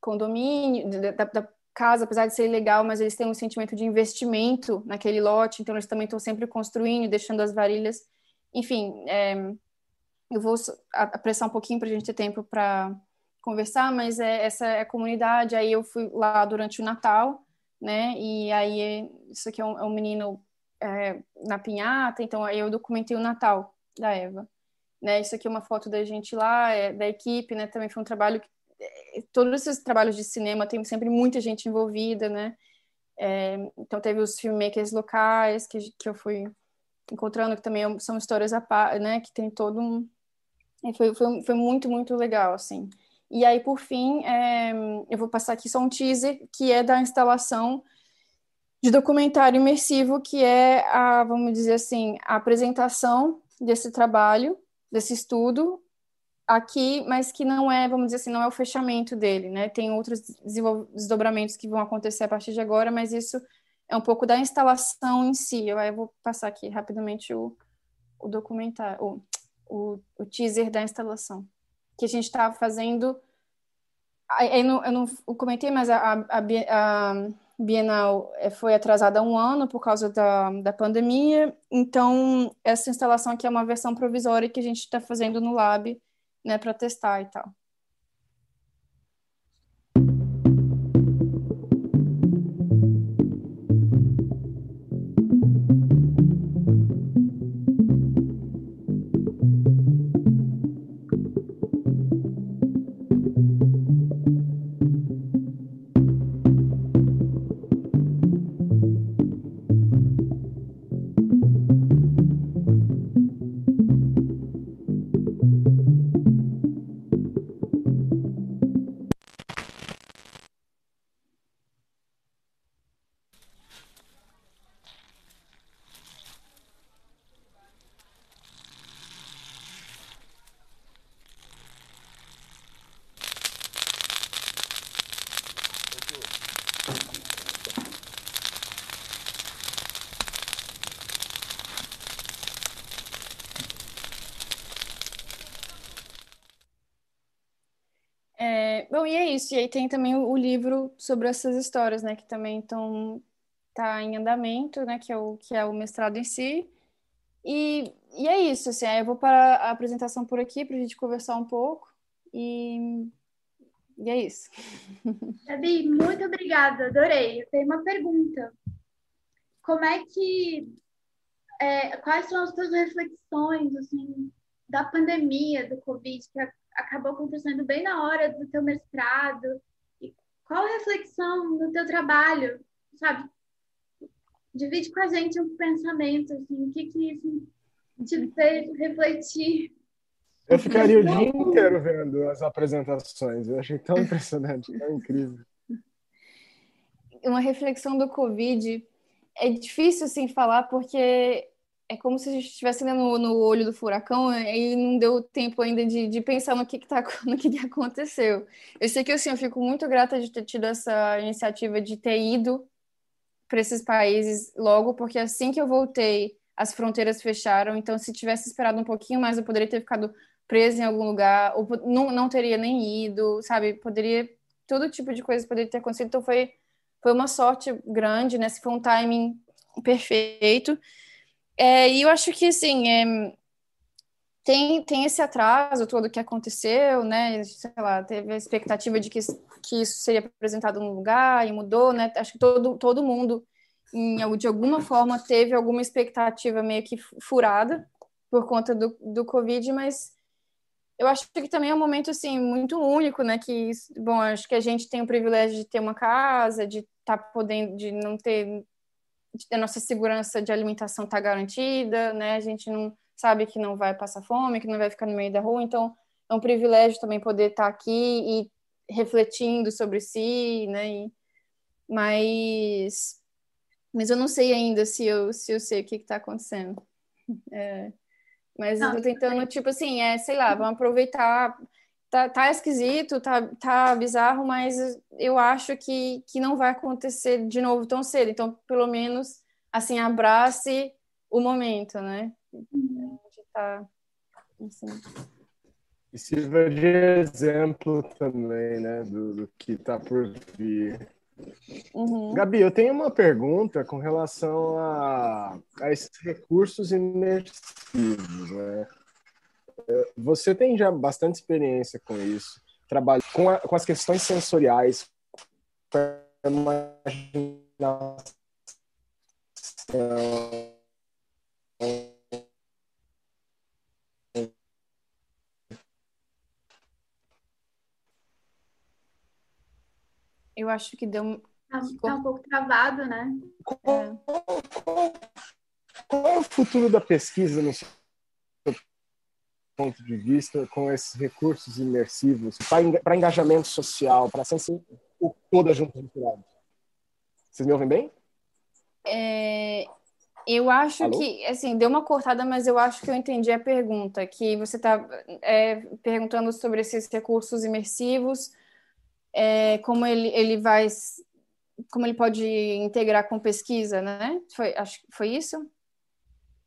condomínio, da, da casa, apesar de ser legal, mas eles têm um sentimento de investimento naquele lote, então eles também estão sempre construindo, deixando as varilhas, enfim. É, eu vou apressar um pouquinho para a gente ter tempo para conversar, mas é, essa é a comunidade. Aí eu fui lá durante o Natal, né? E aí isso aqui é um, é um menino é, na pinhata, então aí eu documentei o Natal da Eva. Né? Isso aqui é uma foto da gente lá, é, da equipe, né? Também foi um trabalho que é, todos esses trabalhos de cinema tem sempre muita gente envolvida, né? É, então teve os filmmakers locais que, que eu fui encontrando que também são histórias a par, né? Que tem todo um foi, foi, foi muito muito legal assim. E aí, por fim, é, eu vou passar aqui só um teaser, que é da instalação de documentário imersivo, que é a, vamos dizer assim, a apresentação desse trabalho, desse estudo aqui, mas que não é, vamos dizer assim, não é o fechamento dele, né? Tem outros desdobramentos que vão acontecer a partir de agora, mas isso é um pouco da instalação em si. Eu, eu vou passar aqui rapidamente o, o documentário, o, o, teaser da instalação que a gente estava tá fazendo. Eu não, eu não comentei, mas a, a, a Bienal eh, foi atrasada um ano por causa da, da pandemia. Então, essa instalação aqui é uma versão provisória que a gente está fazendo no lab, né, para testar e tal. E é isso. E aí tem também o, o livro sobre essas histórias, né? Que também estão tá em andamento, né? Que é o, que é o mestrado em si. E, e é isso, assim, eu vou para a apresentação por aqui para a gente conversar um pouco. E, e é isso. Gabi, muito obrigada, adorei. Eu tenho uma pergunta. Como é que. É, quais são as suas reflexões, assim, da pandemia, do Covid, que acabou acontecendo bem na hora do teu mestrado? E qual a reflexão no teu trabalho, sabe? Divide com a gente um pensamento, assim, o que que isso te fez refletir? Eu ficaria o dia inteiro vendo as apresentações. Eu achei tão impressionante, tão incrível. Uma reflexão do Covid é difícil assim falar porque é como se a gente estivesse no, no olho do furacão e não deu tempo ainda de, de pensar no que, que, tá, no que, que aconteceu. Eu sei que assim, eu fico muito grata de ter tido essa iniciativa de ter ido para esses países logo, porque assim que eu voltei, as fronteiras fecharam. Então, se tivesse esperado um pouquinho mais, eu poderia ter ficado presa em algum lugar, ou não, não teria nem ido, sabe? Poderia. Todo tipo de coisa poderia ter acontecido. Então, foi, foi uma sorte grande, né? Foi um timing perfeito. É, e eu acho que, assim, é, tem, tem esse atraso todo que aconteceu, né? Sei lá, teve a expectativa de que, que isso seria apresentado num lugar e mudou, né? Acho que todo, todo mundo, em, de alguma forma, teve alguma expectativa meio que furada por conta do, do Covid, mas eu acho que também é um momento, assim, muito único, né? Que, bom, acho que a gente tem o privilégio de ter uma casa, de estar tá podendo, de não ter a nossa segurança de alimentação está garantida, né? A gente não sabe que não vai passar fome, que não vai ficar no meio da rua, então é um privilégio também poder estar aqui e refletindo sobre si, né? E, mas, mas eu não sei ainda se eu, se eu sei o que está acontecendo. É, mas não, eu tô tentando, tipo assim, é, sei lá, vamos aproveitar. Tá, tá esquisito, tá, tá bizarro, mas eu acho que, que não vai acontecer de novo tão cedo. Então, pelo menos, assim, abrace o momento, né? Uhum. Tá, assim. E sirva de exemplo também, né, do, do que está por vir. Uhum. Gabi, eu tenho uma pergunta com relação a, a esses recursos imersivos, né? Você tem já bastante experiência com isso, trabalho com, a, com as questões sensoriais, com a imaginação, Eu acho que deu. Tá, tá um pouco travado, né? Qual, é. qual, qual é o futuro da pesquisa no seu ponto de vista com esses recursos imersivos para engajamento social, para sentir o toda junto misturado? Vocês me ouvem bem? É, eu acho Alô? que, assim, deu uma cortada, mas eu acho que eu entendi a pergunta, que você está é, perguntando sobre esses recursos imersivos é, como ele, ele vai como ele pode integrar com pesquisa, né? Foi, acho foi isso?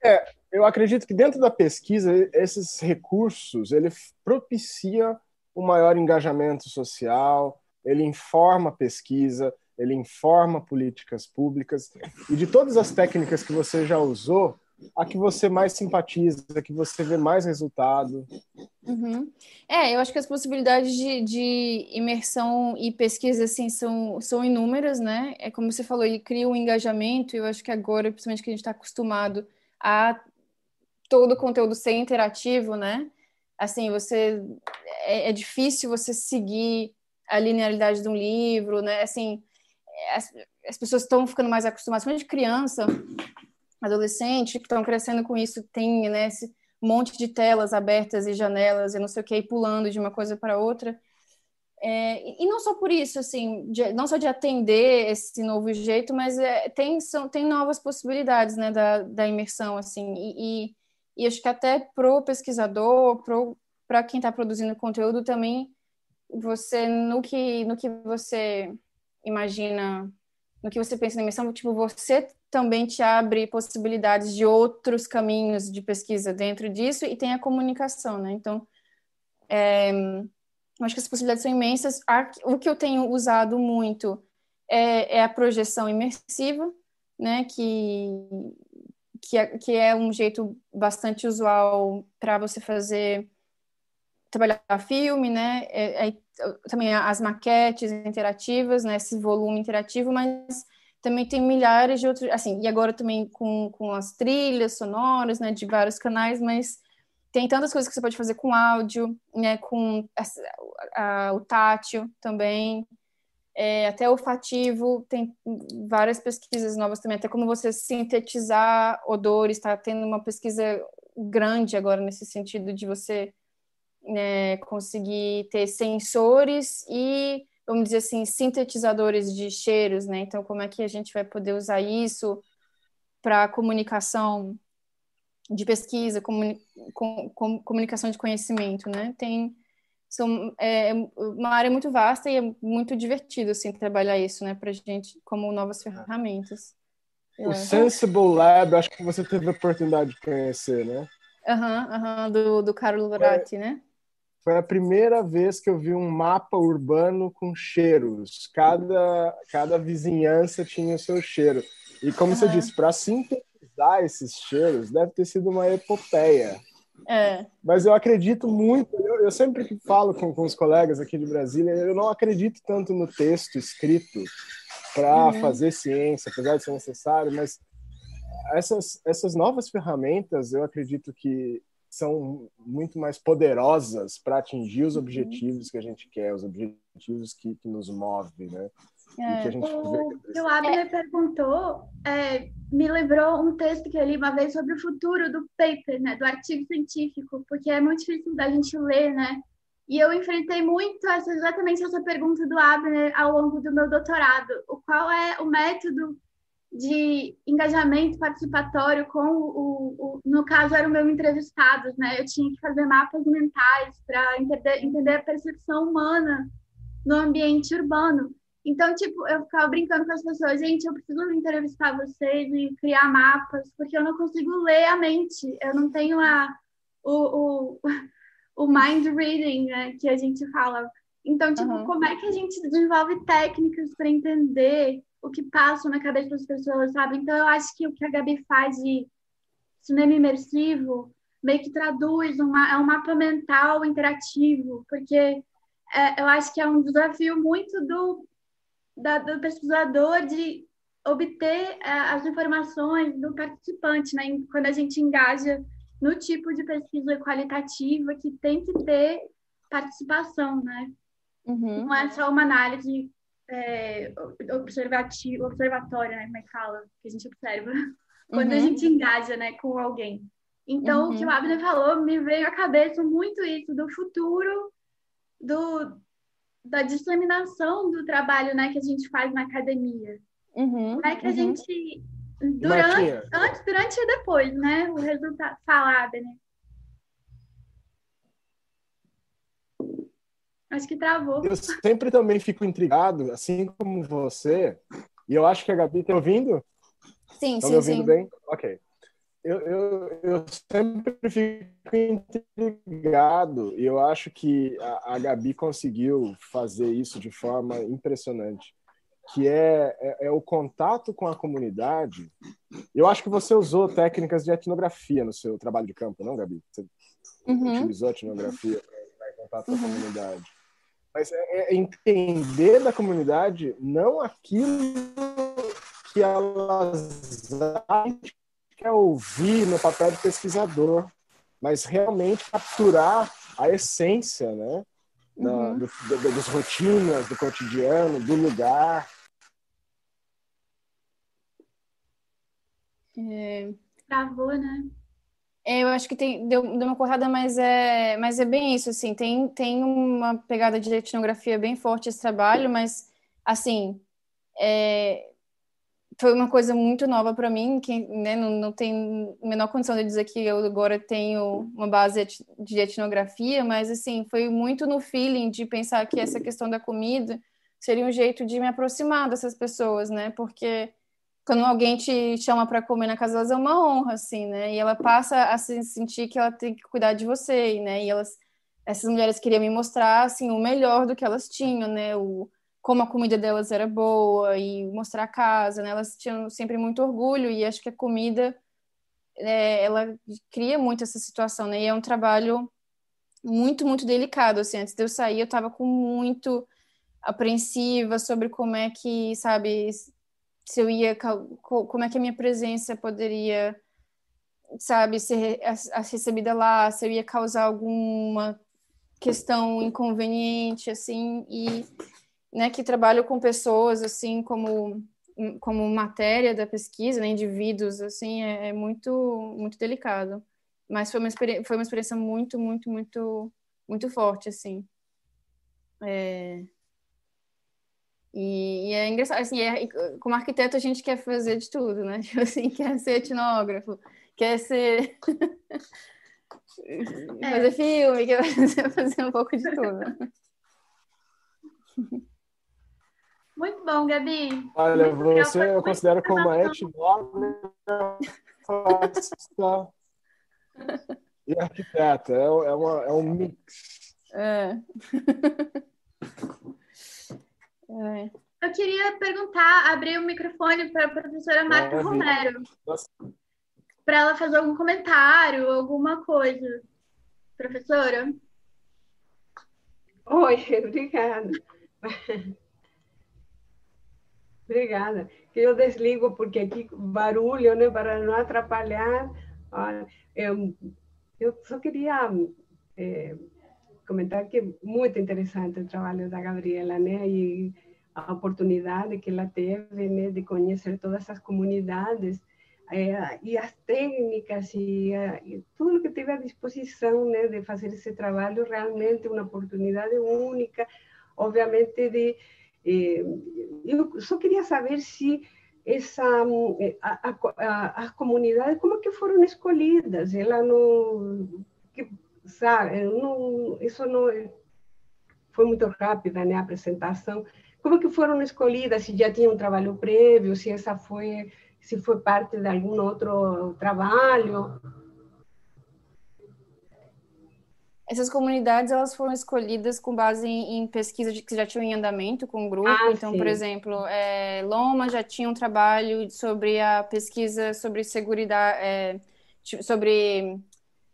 É, eu acredito que dentro da pesquisa esses recursos ele propicia o um maior engajamento social, ele informa a pesquisa, ele informa políticas públicas e de todas as técnicas que você já usou, a que você mais simpatiza, a que você vê mais resultado. Uhum. É, eu acho que as possibilidades de, de, imersão e pesquisa assim são, são inúmeras, né? É como você falou, ele cria um engajamento. Eu acho que agora, principalmente que a gente está acostumado a todo o conteúdo ser interativo, né? Assim, você é, é difícil você seguir a linearidade de um livro, né? Assim, as, as pessoas estão ficando mais acostumadas, principalmente criança, adolescente que estão crescendo com isso, tem né, esse monte de telas abertas e janelas e não sei o que, pulando de uma coisa para outra. É, e não só por isso, assim, de, não só de atender esse novo jeito, mas é, tem, são, tem novas possibilidades, né, da, da imersão, assim, e, e, e acho que até pro pesquisador, para quem está produzindo conteúdo também, você, no que, no que você imagina, no que você pensa na imersão, tipo, você também te abre possibilidades de outros caminhos de pesquisa dentro disso e tem a comunicação, né? Então, é, eu acho que as possibilidades são imensas. O que eu tenho usado muito é, é a projeção imersiva, né? Que, que, é, que é um jeito bastante usual para você fazer trabalhar filme, né? É, é, também as maquetes interativas, né? Esse volume interativo, mas também tem milhares de outros, assim, e agora também com, com as trilhas sonoras, né, de vários canais, mas tem tantas coisas que você pode fazer com áudio, né, com a, a, o tátil também, é, até olfativo, tem várias pesquisas novas também, até como você sintetizar odores, está tendo uma pesquisa grande agora nesse sentido de você né, conseguir ter sensores e vamos dizer assim, sintetizadores de cheiros, né? Então, como é que a gente vai poder usar isso para comunicação de pesquisa, comuni com, com, comunicação de conhecimento, né? Tem são, é, é uma área muito vasta e é muito divertido assim trabalhar isso, né? Para gente como novas ferramentas. O Sensible Lab, acho que você teve a oportunidade de conhecer, né? Aham, uhum, uhum, do, do Carlo Loratti, é, né? Foi a primeira vez que eu vi um mapa urbano com cheiros. Cada, cada vizinhança tinha o seu cheiro. E como uhum. você disse, para sintetizar esses cheiros, deve ter sido uma epopeia. É. Mas eu acredito muito, eu, eu sempre que falo com, com os colegas aqui de Brasília, eu não acredito tanto no texto escrito para uhum. fazer ciência, apesar de ser necessário, mas essas, essas novas ferramentas, eu acredito que são muito mais poderosas para atingir os uhum. objetivos que a gente quer, os objetivos que, que nos movem, né? É, que o que o Abner é. perguntou é, me lembrou um texto que eu li uma vez sobre o futuro do paper, né, do artigo científico, porque é muito difícil da gente ler, né, E eu enfrentei muito essa, exatamente essa pergunta do Abner ao longo do meu doutorado. O qual é o método de engajamento participatório com o, o, no caso eram meus entrevistados, né? Eu tinha que fazer mapas mentais para entender, entender a percepção humana no ambiente urbano. Então, tipo, eu ficava brincando com as pessoas, gente, eu preciso entrevistar vocês e criar mapas, porque eu não consigo ler a mente, eu não tenho a, o, o, o mind reading, né, que a gente fala. Então, tipo, uhum. como é que a gente desenvolve técnicas para entender o que passa na cabeça das pessoas, sabe? Então, eu acho que o que a Gabi faz de cinema imersivo meio que traduz uma, é um mapa mental interativo, porque é, eu acho que é um desafio muito do, da, do pesquisador de obter é, as informações do participante, né? Quando a gente engaja no tipo de pesquisa qualitativa que tem que ter participação, né? Uhum. Não é só uma análise é, observativa, observatória, né? Como é que fala? Que a gente observa. Quando uhum. a gente engaja, né, com alguém. Então, uhum. o que o uhum. Abner falou me veio à cabeça muito isso do futuro do, da disseminação do trabalho, né, que a gente faz na academia. Uhum. Como é que a uhum. gente durante, antes, durante e depois, né? O resultado falado, né? Acho que travou. Eu sempre também fico intrigado, assim como você, e eu acho que a Gabi está ouvindo? Sim, tá sim, me ouvindo sim. bem? Ok. Eu, eu, eu sempre fico intrigado e eu acho que a, a Gabi conseguiu fazer isso de forma impressionante que é, é, é, o contato com a comunidade. Eu acho que você usou técnicas de etnografia no seu trabalho de campo, não, Gabi? Você uhum. utilizou etnografia para contato com a uhum. comunidade. Mas é, é, entender da comunidade não aquilo que elas quer ouvir no papel de pesquisador, mas realmente capturar a essência, né? uhum. do, do, das rotinas, do cotidiano, do lugar. É... Travou, né? É, eu acho que tem, deu, deu uma cortada, mas é, mas é bem isso, assim, tem, tem uma pegada de etnografia bem forte esse trabalho, mas, assim, é, foi uma coisa muito nova para mim, que né, não, não tem a menor condição de dizer que eu agora tenho uma base de etnografia, mas, assim, foi muito no feeling de pensar que essa questão da comida seria um jeito de me aproximar dessas pessoas, né, porque quando alguém te chama para comer na casa delas é uma honra, assim, né? E ela passa a se sentir que ela tem que cuidar de você, né? E elas, essas mulheres queriam me mostrar, assim, o melhor do que elas tinham, né? O, como a comida delas era boa e mostrar a casa, né? Elas tinham sempre muito orgulho e acho que a comida, é, ela cria muito essa situação, né? E é um trabalho muito, muito delicado, assim. Antes de eu sair, eu estava com muito apreensiva sobre como é que, sabe se eu ia, como é que a minha presença poderia, sabe, ser recebida lá, se eu ia causar alguma questão inconveniente, assim, e, né, que trabalho com pessoas, assim, como como matéria da pesquisa, né, indivíduos, assim, é, é muito, muito delicado. Mas foi uma, foi uma experiência muito, muito, muito, muito forte, assim. É... E, e, é engraçado, assim, é, como arquiteto a gente quer fazer de tudo, né? Tipo assim, quer ser etnógrafo, quer ser... É. fazer filme, quer fazer um pouco de tudo. Muito bom, Gabi. Olha, Muito você eu considero como uma etnógrafa e arquiteta. É, é, uma, é um mix. É. É. Eu queria perguntar, abrir o microfone para a professora Marta é, Romero, para ela fazer algum comentário, alguma coisa. Professora? Oi, obrigada. Obrigada. Eu desligo porque aqui barulho, né, para não atrapalhar. Eu, só queria é, comentar que é muito interessante o trabalho da Gabriela, né? E a oportunidade que ela teve, né, de conhecer todas as comunidades é, e as técnicas e, e, tudo que teve à disposição né, de fazer esse trabalho, realmente uma oportunidade única, obviamente de... Eh, eu só queria saber se essa a, a, as comunidades como que foram escolhidas? Ela não que, sabe não isso não foi muito rápida né a apresentação. Como que foram escolhidas? Se já tinha um trabalho prévio se essa foi se foi parte de algum outro trabalho essas comunidades elas foram escolhidas com base em, em pesquisa de, que já tinham em andamento com o grupo. Ah, então, sim. por exemplo, é, Loma já tinha um trabalho sobre a pesquisa sobre segurança, é, sobre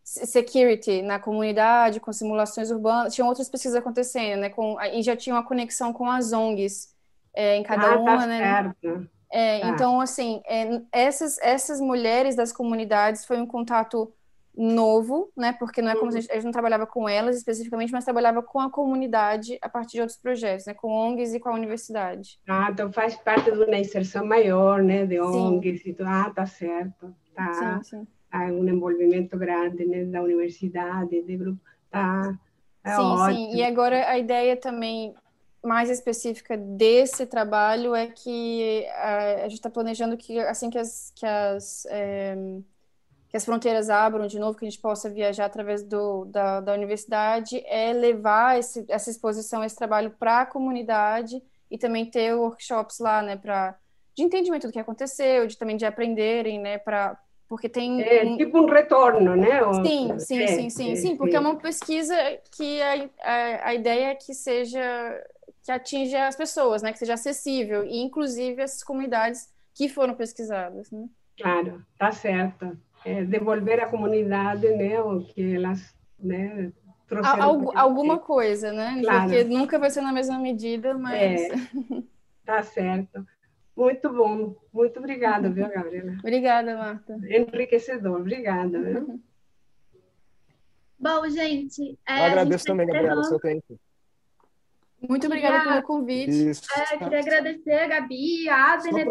security na comunidade, com simulações urbanas. Tinham outras pesquisas acontecendo, né? Com, e já tinha uma conexão com as ONGs é, em cada ah, uma, tá né? Certo. É, tá. Então, assim, é, essas, essas mulheres das comunidades foi um contato novo, né? Porque não é como se a gente, a gente, não trabalhava com elas especificamente, mas trabalhava com a comunidade a partir de outros projetos, né? Com ONGs e com a universidade. Ah, então faz parte de uma inserção maior, né? De ONGs sim. e tudo. Ah, tá certo. Tá. Sim, sim. Há um envolvimento grande, né? Da universidade, de grupo. Tá. É sim, ótimo. sim. E agora a ideia também mais específica desse trabalho é que a, a gente está planejando que assim que as, que as é, que as fronteiras abram de novo, que a gente possa viajar através do, da, da universidade, é levar esse, essa exposição, esse trabalho para a comunidade e também ter workshops lá, né, para de entendimento do que aconteceu, de também de aprenderem, né, para porque tem é um... tipo um retorno, né? Sim, sim, é, sim, sim, é, sim, porque é uma pesquisa que a, a, a ideia é que seja que atinja as pessoas, né, que seja acessível e inclusive essas comunidades que foram pesquisadas, né? Claro, tá certo é, devolver à comunidade né, o que elas né, trouxeram. Algu alguma coisa, né? Claro. Porque nunca vai ser na mesma medida, mas. É, tá certo. Muito bom. Muito obrigada, viu, Gabriela? Obrigada, Marta. Enriquecedor. Obrigada. Viu? Bom, gente. É, Eu agradeço também, Gabriela, o seu tempo. Muito obrigada pelo convite. Isso. É, queria agradecer a Gabi, a Adner,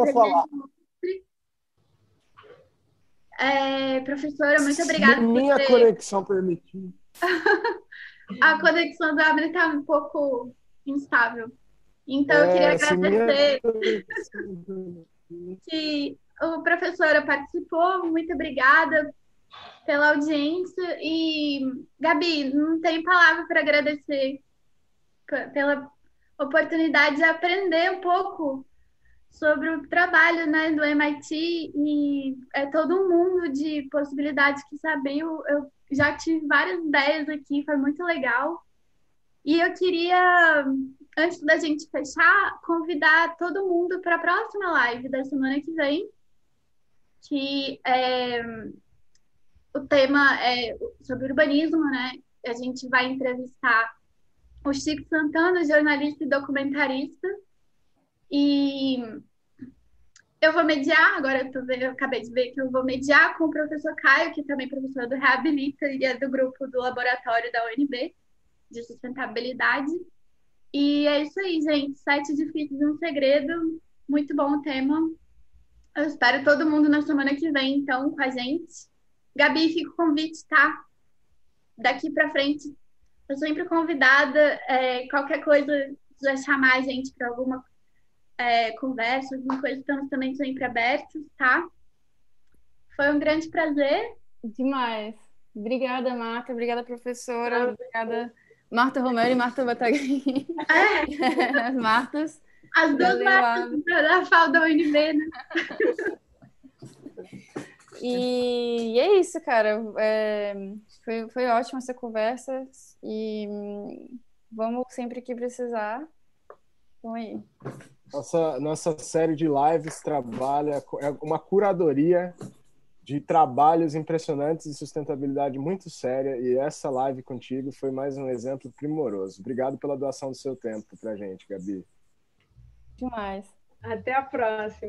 é, professora, muito obrigada. Minha ter... conexão permitiu. a conexão do Abner está um pouco instável. Então, é, eu queria agradecer minha... que o professora participou. Muito obrigada pela audiência. E, Gabi, não tem palavra para agradecer pela oportunidade de aprender um pouco sobre o trabalho né, do MIT e é todo um mundo de possibilidades que saber. Eu, eu já tive várias ideias aqui, foi muito legal. E eu queria, antes da gente fechar, convidar todo mundo para a próxima live da semana que vem, que é, o tema é sobre urbanismo, né? A gente vai entrevistar o Chico Santana, jornalista e documentarista, e eu vou mediar, agora eu, tô, eu acabei de ver que eu vou mediar com o professor Caio, que também é professor do Reabilita e é do grupo do laboratório da UNB de sustentabilidade. E é isso aí, gente. Sete difíceis um segredo. Muito bom o tema. Eu espero todo mundo na semana que vem, então, com a gente. Gabi, fica o convite, tá? Daqui para frente, eu sempre convidada. É, qualquer coisa, quiser chamar a gente para alguma é, conversa, alguma coisa, estamos também sempre abertos, tá? Foi um grande prazer. Demais. Obrigada, Marta. Obrigada, professora. Obrigada, Marta Romero e Marta Batagrini. É. As Martas. As duas Martas da FAO da UNB, né? E, e, é isso, cara. É, foi, foi ótima essa conversa. E hum, vamos sempre que precisar. Vamos aí. Nossa, nossa série de lives trabalha é uma curadoria de trabalhos impressionantes de sustentabilidade muito séria e essa live contigo foi mais um exemplo primoroso. Obrigado pela doação do seu tempo para gente, Gabi. Demais. Até a próxima.